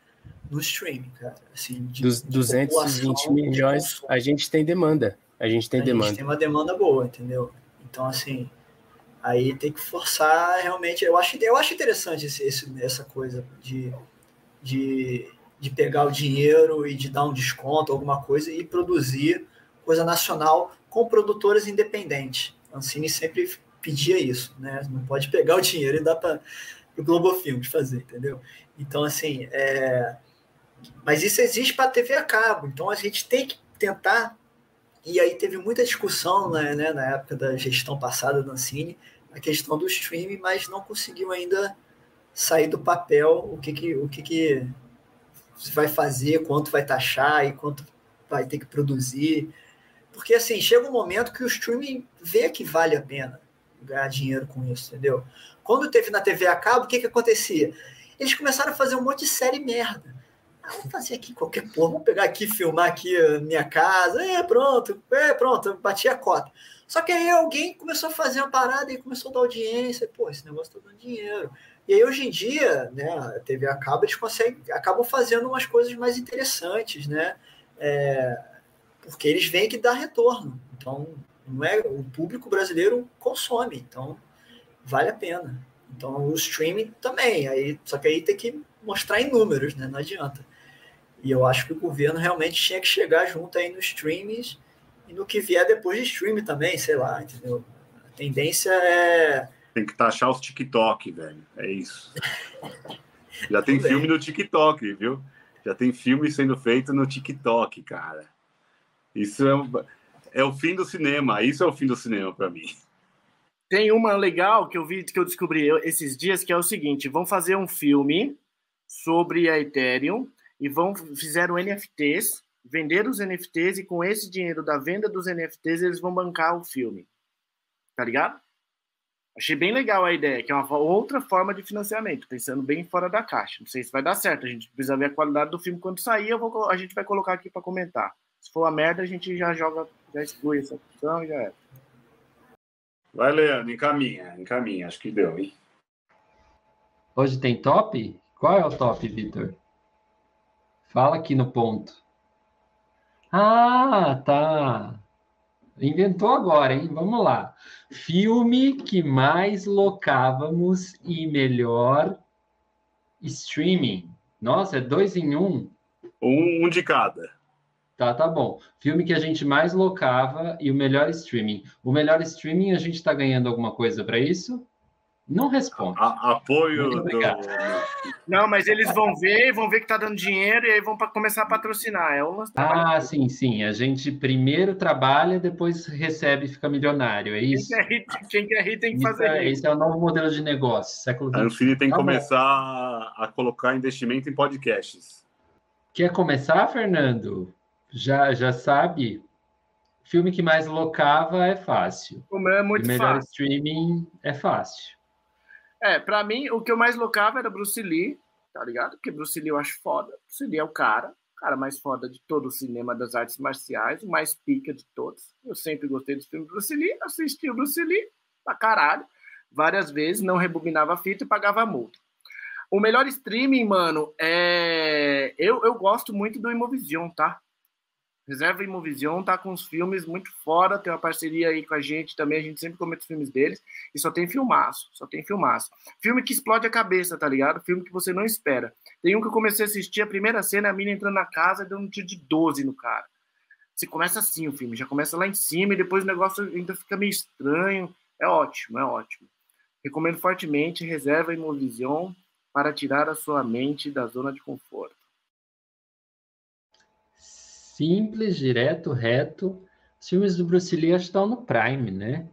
no streaming, cara. Assim, de, Dos 220 milhões, a gente tem demanda. A gente tem a demanda. Gente tem uma demanda boa, entendeu? Então, assim, aí tem que forçar realmente. Eu acho, eu acho interessante esse, esse, essa coisa de, de, de pegar o dinheiro e de dar um desconto, alguma coisa, e produzir coisa nacional com produtores independentes. A Ancine sempre pedia isso, né? Não pode pegar o dinheiro e dar para o Globo Filmes fazer, entendeu? Então, assim, é... mas isso existe para a TV a cabo, então a gente tem que tentar. E aí teve muita discussão né, né, na época da gestão passada da Ancine, a questão do streaming, mas não conseguiu ainda sair do papel o que, que, o que, que vai fazer, quanto vai taxar e quanto vai ter que produzir. Porque assim, chega um momento que o streaming vê que vale a pena ganhar dinheiro com isso, entendeu? Quando teve na TV a cabo, o que, que acontecia? Eles começaram a fazer um monte de série merda. Ah, vamos fazer aqui qualquer porra, vamos pegar aqui, filmar aqui a minha casa, é, pronto, é, pronto, bati a cota. Só que aí alguém começou a fazer uma parada e começou a dar audiência, pô, esse negócio tá dando dinheiro. E aí, hoje em dia, né, a TV a cabo, eles conseguem, acabam fazendo umas coisas mais interessantes, né? É, porque eles veem que dá retorno. Então, não é o público brasileiro consome, então vale a pena. Então o streaming também, aí só que aí tem que mostrar em números, né? Não adianta. E eu acho que o governo realmente tinha que chegar junto aí nos streamings e no que vier depois de streaming também, sei lá, entendeu? A tendência é tem que taxar os TikTok, velho. É isso. [laughs] Já tem filme no TikTok, viu? Já tem filme sendo feito no TikTok, cara. Isso é, é o fim do cinema. Isso é o fim do cinema para mim. Tem uma legal que eu vi que eu descobri esses dias que é o seguinte: vão fazer um filme sobre a Ethereum e vão fizeram NFTs, vender os NFTs e com esse dinheiro da venda dos NFTs eles vão bancar o filme. Tá ligado? Achei bem legal a ideia, que é uma outra forma de financiamento, pensando bem fora da caixa. Não sei se vai dar certo, a gente precisa ver a qualidade do filme quando sair, vou, a gente vai colocar aqui para comentar. Se for a merda, a gente já joga, já exclui essa opção e já é. Vai, Leandro, encaminha, encaminha, acho que deu, hein? Hoje tem top? Qual é o top, Vitor? Fala aqui no ponto. Ah, tá. Inventou agora, hein? Vamos lá. Filme que mais locávamos e melhor streaming. Nossa, é dois em um? Um, um de cada. Tá, tá bom. Filme que a gente mais locava e o melhor streaming. O melhor streaming, a gente está ganhando alguma coisa para isso? Não responde. A, apoio do... Não, mas eles vão ver, vão ver que tá dando dinheiro e aí vão começar a patrocinar. É uma ah, sim, sim. A gente primeiro trabalha, depois recebe e fica milionário. É isso? Quem quer rir, quem quer rir tem que fazer é, isso. Esse é o novo modelo de negócio, século XX. A Ancine tem que tá começar bom. a colocar investimento em podcasts. Quer começar, Fernando? Já, já sabe, filme que mais locava é fácil. O meu é muito o melhor fácil. streaming é fácil. É, pra mim, o que eu mais locava era Bruce Lee, tá ligado? Porque Bruce Lee eu acho foda. Bruce Lee é o cara, o cara mais foda de todo o cinema das artes marciais, o mais pica de todos. Eu sempre gostei dos filmes do Bruce Lee, assisti o Bruce Lee pra caralho. várias vezes, não rebobinava a fita e pagava multa. O melhor streaming, mano, é. Eu, eu gosto muito do Imovision, tá? Reserva Imovision tá com uns filmes muito fora, tem uma parceria aí com a gente também, a gente sempre comenta os filmes deles, e só tem filmaço, só tem filmaço. Filme que explode a cabeça, tá ligado? Filme que você não espera. Tem um que eu comecei a assistir, a primeira cena, a mina entrando na casa e dando um tiro de 12 no cara. Você começa assim o filme, já começa lá em cima e depois o negócio ainda fica meio estranho. É ótimo, é ótimo. Recomendo fortemente Reserva Imovision para tirar a sua mente da zona de conforto. Simples, direto, reto. Os filmes do Bruce Lee estão no Prime, né?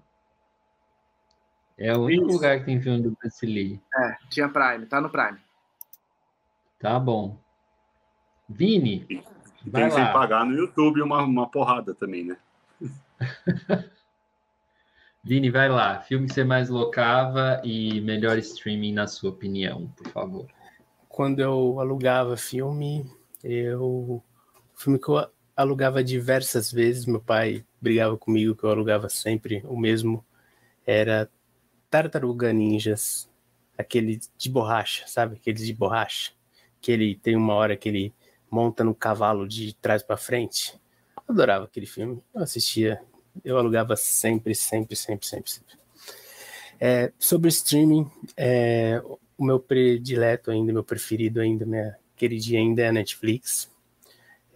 É o único Isso. lugar que tem filme do Bruce Lee. É, tinha Prime, tá no Prime. Tá bom. Vini. E tem sem pagar no YouTube uma, uma porrada também, né? [laughs] Vini, vai lá. Filme que você mais locava e melhor streaming na sua opinião, por favor. Quando eu alugava filme, eu. Filme que eu alugava diversas vezes, meu pai brigava comigo que eu alugava sempre o mesmo. Era Tartaruga Ninjas, aquele de borracha, sabe? Aquele de borracha. Que ele tem uma hora que ele monta no cavalo de trás para frente. Adorava aquele filme. Eu assistia eu alugava sempre, sempre, sempre, sempre, sempre. É, sobre streaming, é, o meu predileto ainda, meu preferido ainda, minha queridinha ainda é a Netflix.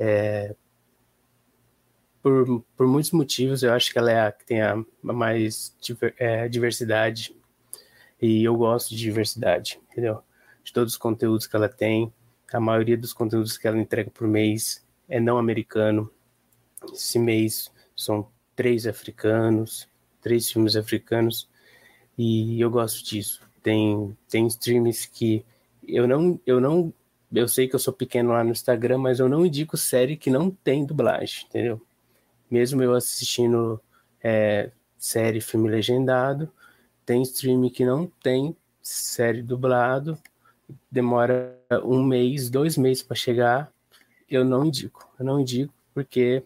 É, por, por muitos motivos, eu acho que ela é a que tem a mais é, diversidade e eu gosto de diversidade, entendeu? De todos os conteúdos que ela tem, a maioria dos conteúdos que ela entrega por mês é não americano. Esse mês são três africanos, três filmes africanos, e eu gosto disso. Tem, tem streams que eu não, eu não, eu sei que eu sou pequeno lá no Instagram, mas eu não indico série que não tem dublagem, entendeu? Mesmo eu assistindo é, série, filme legendado, tem stream que não tem série dublado, demora um mês, dois meses para chegar, eu não indico. Eu não indico porque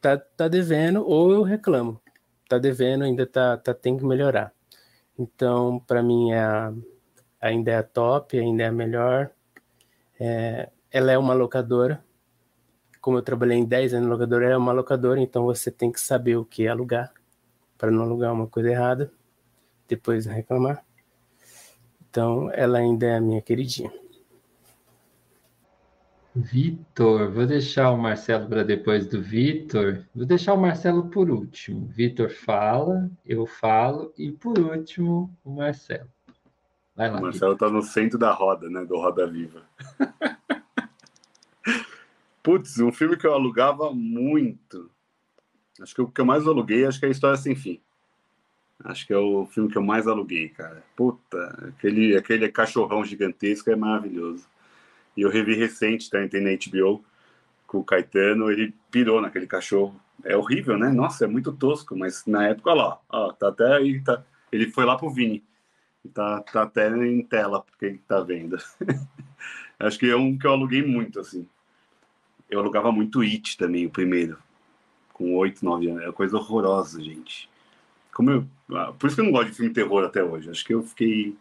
tá, tá devendo ou eu reclamo. Tá devendo, ainda tá, tá tem que melhorar. Então, para mim, é a, ainda é a top, ainda é a melhor. É, ela é uma locadora. Como eu trabalhei em 10 anos locadora, ela é uma locadora, então você tem que saber o que alugar, para não alugar uma coisa errada, depois reclamar. Então, ela ainda é a minha queridinha. Vitor, vou deixar o Marcelo para depois do Vitor. Vou deixar o Marcelo por último. Vitor fala, eu falo e por último o Marcelo. Vai lá. O Marcelo está no centro da roda, né? Do Roda Viva. [laughs] Putz, um filme que eu alugava muito. Acho que o que eu mais aluguei, acho que é a História Sem Fim. Acho que é o filme que eu mais aluguei, cara. Puta, aquele, aquele cachorrão gigantesco é maravilhoso. E eu revi recente, tá? Entrei na HBO com o Caetano, ele pirou naquele cachorro. É horrível, né? Nossa, é muito tosco, mas na época, olha lá, ó, tá até aí, tá. Ele foi lá pro Vini. Tá, tá até em tela, porque ele tá vendo. [laughs] Acho que é um que eu aluguei muito, assim. Eu alugava muito It também, o primeiro. Com oito, nove anos. É coisa horrorosa, gente. Como eu... Ah, por isso que eu não gosto de filme terror até hoje. Acho que eu fiquei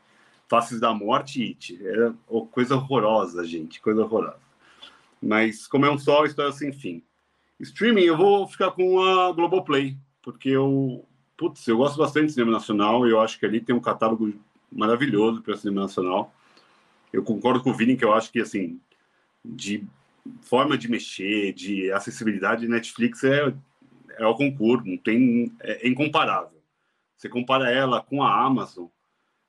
Faces da Morte e It. Era coisa horrorosa, gente, coisa horrorosa. Mas como é um só, história sem fim. Streaming, eu vou ficar com a Globoplay, porque eu, putz, eu gosto bastante de cinema nacional eu acho que ali tem um catálogo maravilhoso para cinema nacional. Eu concordo com o Vini que eu acho que, assim, de forma de mexer, de acessibilidade, Netflix é, é ao concurso, não tem, é, é incomparável. Você compara ela com a Amazon,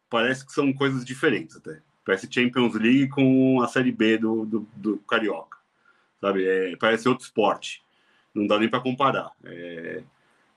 parece que são coisas diferentes até. Parece Champions League com a Série B do, do, do Carioca, sabe? É, parece outro esporte. Não dá nem para comparar. É,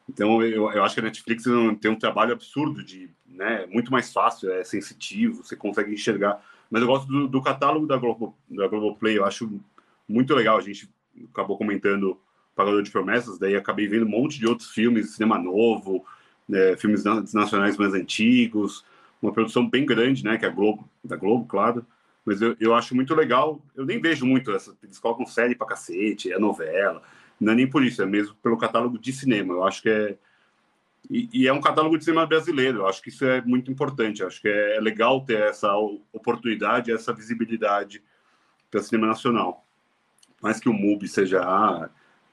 então, eu, eu acho que a Netflix tem um trabalho absurdo de, né, muito mais fácil, é sensitivo, você consegue enxergar. Mas eu gosto do, do catálogo da Globo, da Globoplay, eu acho muito legal. A gente acabou comentando Pagador de Promessas, daí acabei vendo um monte de outros filmes, cinema novo, né, filmes nacionais mais antigos, uma produção bem grande, né? Que é a Globo, da Globo, claro. Mas eu, eu acho muito legal. Eu nem vejo muito essa. Eles colocam série pra cacete, é novela. Não é nem por isso, é mesmo pelo catálogo de cinema. Eu acho que é, E, e, é um catálogo de cinema brasileiro. Eu acho que isso é muito importante. Eu acho que é, é legal ter essa oportunidade, essa visibilidade para cinema nacional. Mais que o MUBI seja ah,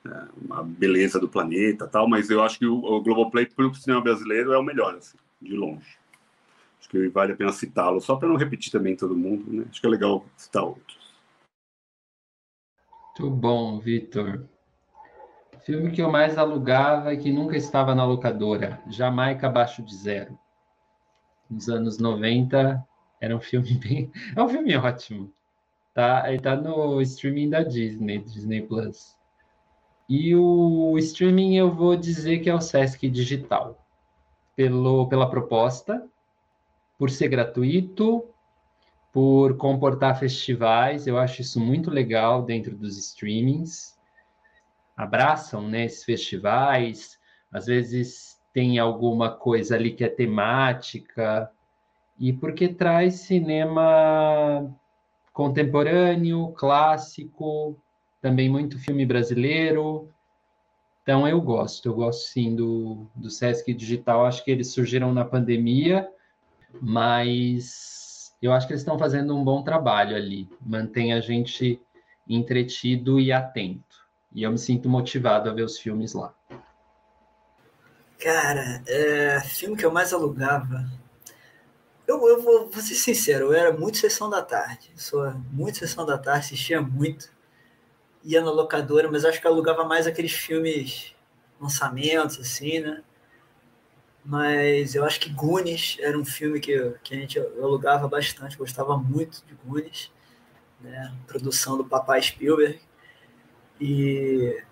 é, uma beleza do planeta, tal, mas eu acho que o, o Globoplay para o cinema brasileiro é o melhor, assim, de longe. Acho que vale a pena citá-lo, só para não repetir também todo mundo. Né? Acho que é legal citar outros. Muito bom, Vitor. Filme que eu mais alugava e que nunca estava na locadora, Jamaica Abaixo de Zero. Nos anos 90, era um filme [laughs] bem. É um filme ótimo. Tá, ele tá no streaming da Disney, Disney Plus. E o streaming eu vou dizer que é o Sesc Digital. Pelo, pela proposta, por ser gratuito, por comportar festivais, eu acho isso muito legal dentro dos streamings abraçam né, esses festivais, às vezes tem alguma coisa ali que é temática, e porque traz cinema contemporâneo, clássico, também muito filme brasileiro. Então eu gosto, eu gosto sim do, do Sesc Digital, acho que eles surgiram na pandemia, mas eu acho que eles estão fazendo um bom trabalho ali, mantém a gente entretido e atento. E eu me sinto motivado a ver os filmes lá. Cara, é, filme que eu mais alugava. Eu, eu vou, vou ser sincero, eu era muito sessão da tarde. Sou muito sessão da tarde, assistia muito. Ia na locadora, mas acho que eu alugava mais aqueles filmes, lançamentos, assim, né? Mas eu acho que Goonies era um filme que, que a gente alugava bastante, gostava muito de Goonies, né? Produção do Papai Spielberg. E,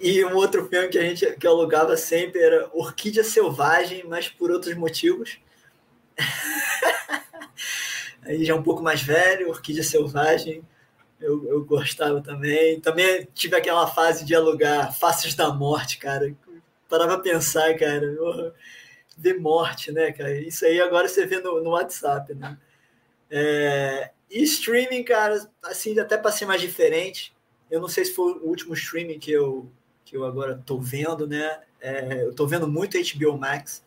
e um outro filme que a gente que alugava sempre era Orquídea Selvagem, mas por outros motivos. [laughs] Aí já um pouco mais velho, Orquídea Selvagem, eu, eu gostava também. Também tive aquela fase de alugar Faces da Morte, cara. Parava a pensar, cara, ver morte, né, cara? Isso aí agora você vê no, no WhatsApp, né? É, e streaming, cara, assim, até para ser mais diferente, eu não sei se foi o último streaming que eu, que eu agora estou vendo, né? É, eu estou vendo muito HBO Max.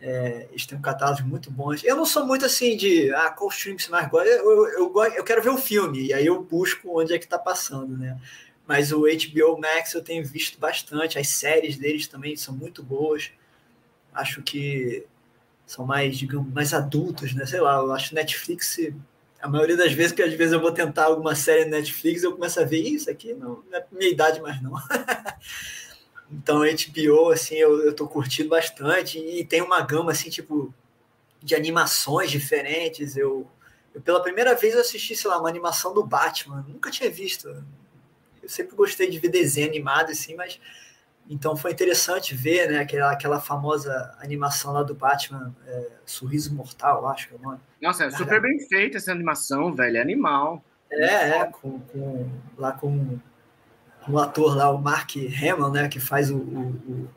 É, eles têm um catálogo muito bons. Eu não sou muito assim de ah, qual stream você mais gosta. Eu, eu, eu, eu quero ver o filme, e aí eu busco onde é que está passando, né? Mas o HBO Max eu tenho visto bastante. As séries deles também são muito boas. Acho que são mais, digamos, mais adultos, né? Sei lá, eu acho Netflix a maioria das vezes que às vezes eu vou tentar alguma série no Netflix, eu começo a ver isso aqui, não, não é minha idade mais não. [laughs] então, HBO, assim, eu, eu tô curtindo bastante e tem uma gama, assim, tipo, de animações diferentes. Eu, eu pela primeira vez eu assisti, sei lá, uma animação do Batman, nunca tinha visto. Eu sempre gostei de ver desenho animado, assim, mas então foi interessante ver, né, aquela, aquela famosa animação lá do Batman, é, Sorriso Mortal, acho que é o nome. Nossa, é super bem feita essa animação, velho, é animal. É, é com, com, lá com, o ator lá, o Mark Hamill, né, que faz o, o, o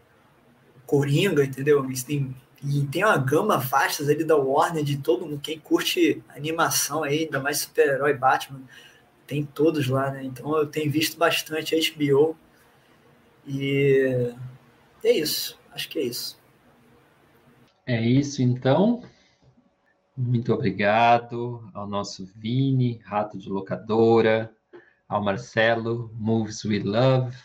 Coringa, entendeu? Tem, e tem uma gama vasta ali da Warner de todo mundo, quem curte animação aí, ainda mais super-herói Batman, tem todos lá, né? Então eu tenho visto bastante a HBO, e é isso, acho que é isso. É isso então. Muito obrigado ao nosso Vini, Rato de Locadora, ao Marcelo, Moves We Love,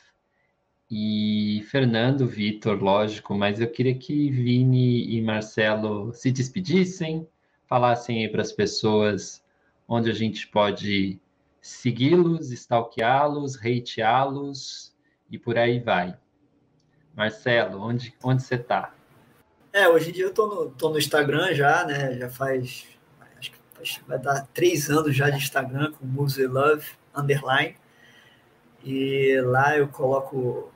e Fernando, Vitor, lógico, mas eu queria que Vini e Marcelo se despedissem, falassem aí para as pessoas onde a gente pode segui-los, stalkeá-los, hateá-los e por aí vai. Marcelo, onde, onde você está? É, hoje em dia eu tô no, tô no Instagram já, né? Já faz, acho que vai dar três anos já de Instagram com Muse Love Underline. E lá eu coloco,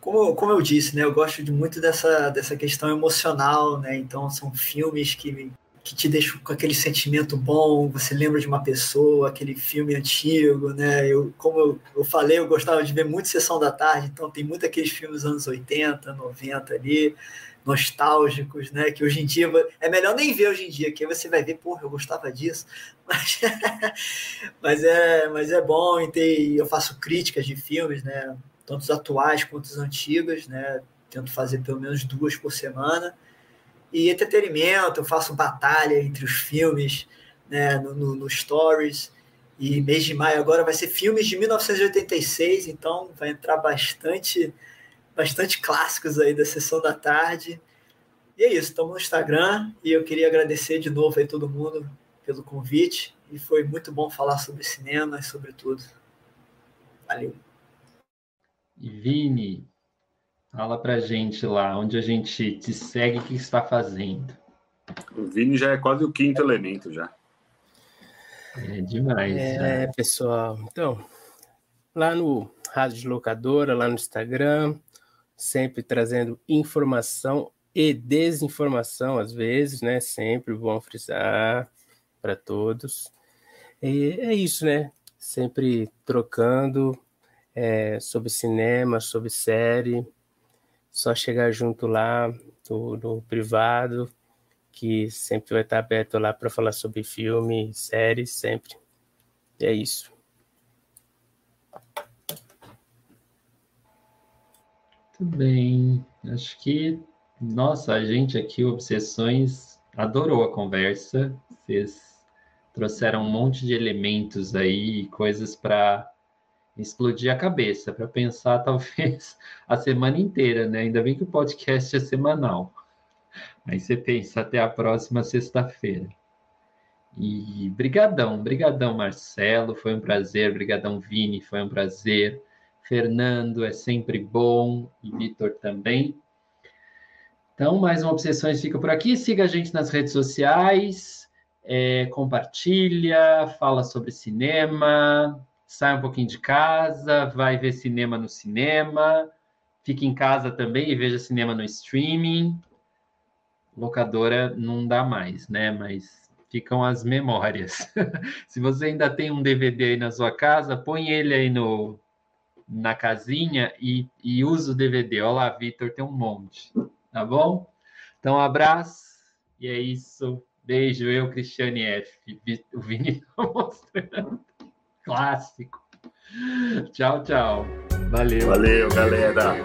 como, como eu disse, né? Eu gosto de muito dessa, dessa questão emocional, né? Então são filmes que que te deixa com aquele sentimento bom, você lembra de uma pessoa, aquele filme antigo, né? Eu, como eu, eu falei, eu gostava de ver muito Sessão da Tarde, então tem muito aqueles filmes anos 80, 90 ali, nostálgicos, né? Que hoje em dia é melhor nem ver hoje em dia, que aí você vai ver, porra, eu gostava disso. [laughs] Mas, mas, é, mas é bom e ter, eu faço críticas de filmes, né? Tanto os atuais quanto os antigos, né? tento fazer pelo menos duas por semana. E entretenimento, eu faço batalha entre os filmes, né, no, no, no Stories. E mês de maio agora vai ser filmes de 1986, então vai entrar bastante, bastante clássicos aí da sessão da tarde. E é isso, estamos no Instagram e eu queria agradecer de novo aí todo mundo pelo convite e foi muito bom falar sobre cinema e sobre tudo. Valeu. Vini, fala pra gente lá, onde a gente te segue, o que está fazendo. O Vini já é quase o quinto elemento já. É demais. É, já. pessoal. Então, lá no Rádio Locadora, lá no Instagram, sempre trazendo informação e desinformação, às vezes, né? Sempre bom frisar para todos. E é isso, né? Sempre trocando é, sobre cinema, sobre série. Só chegar junto lá no privado, que sempre vai estar aberto lá para falar sobre filme, séries, sempre. E é isso. Muito bem. Acho que, nossa, a gente aqui, Obsessões, adorou a conversa. Vocês trouxeram um monte de elementos aí, coisas para explodir a cabeça, para pensar [laughs] talvez a semana inteira, né? Ainda bem que o podcast é semanal. Aí você pensa até a próxima sexta-feira. E brigadão, brigadão Marcelo, foi um prazer, brigadão Vini, foi um prazer. Fernando é sempre bom e Vitor também. Então, mais uma Obsessões fica por aqui. Siga a gente nas redes sociais, é, compartilha, fala sobre cinema, sai um pouquinho de casa, vai ver cinema no cinema, fica em casa também e veja cinema no streaming locadora não dá mais, né? Mas ficam as memórias. [laughs] Se você ainda tem um DVD aí na sua casa, põe ele aí no, na casinha e, e usa o DVD. Olha lá, Vitor, tem um monte. Tá bom? Então, um abraço. E é isso. Beijo, eu, Cristiane F. O Vini [laughs] tá mostrando. Clássico. Tchau, tchau. Valeu. Valeu, galera.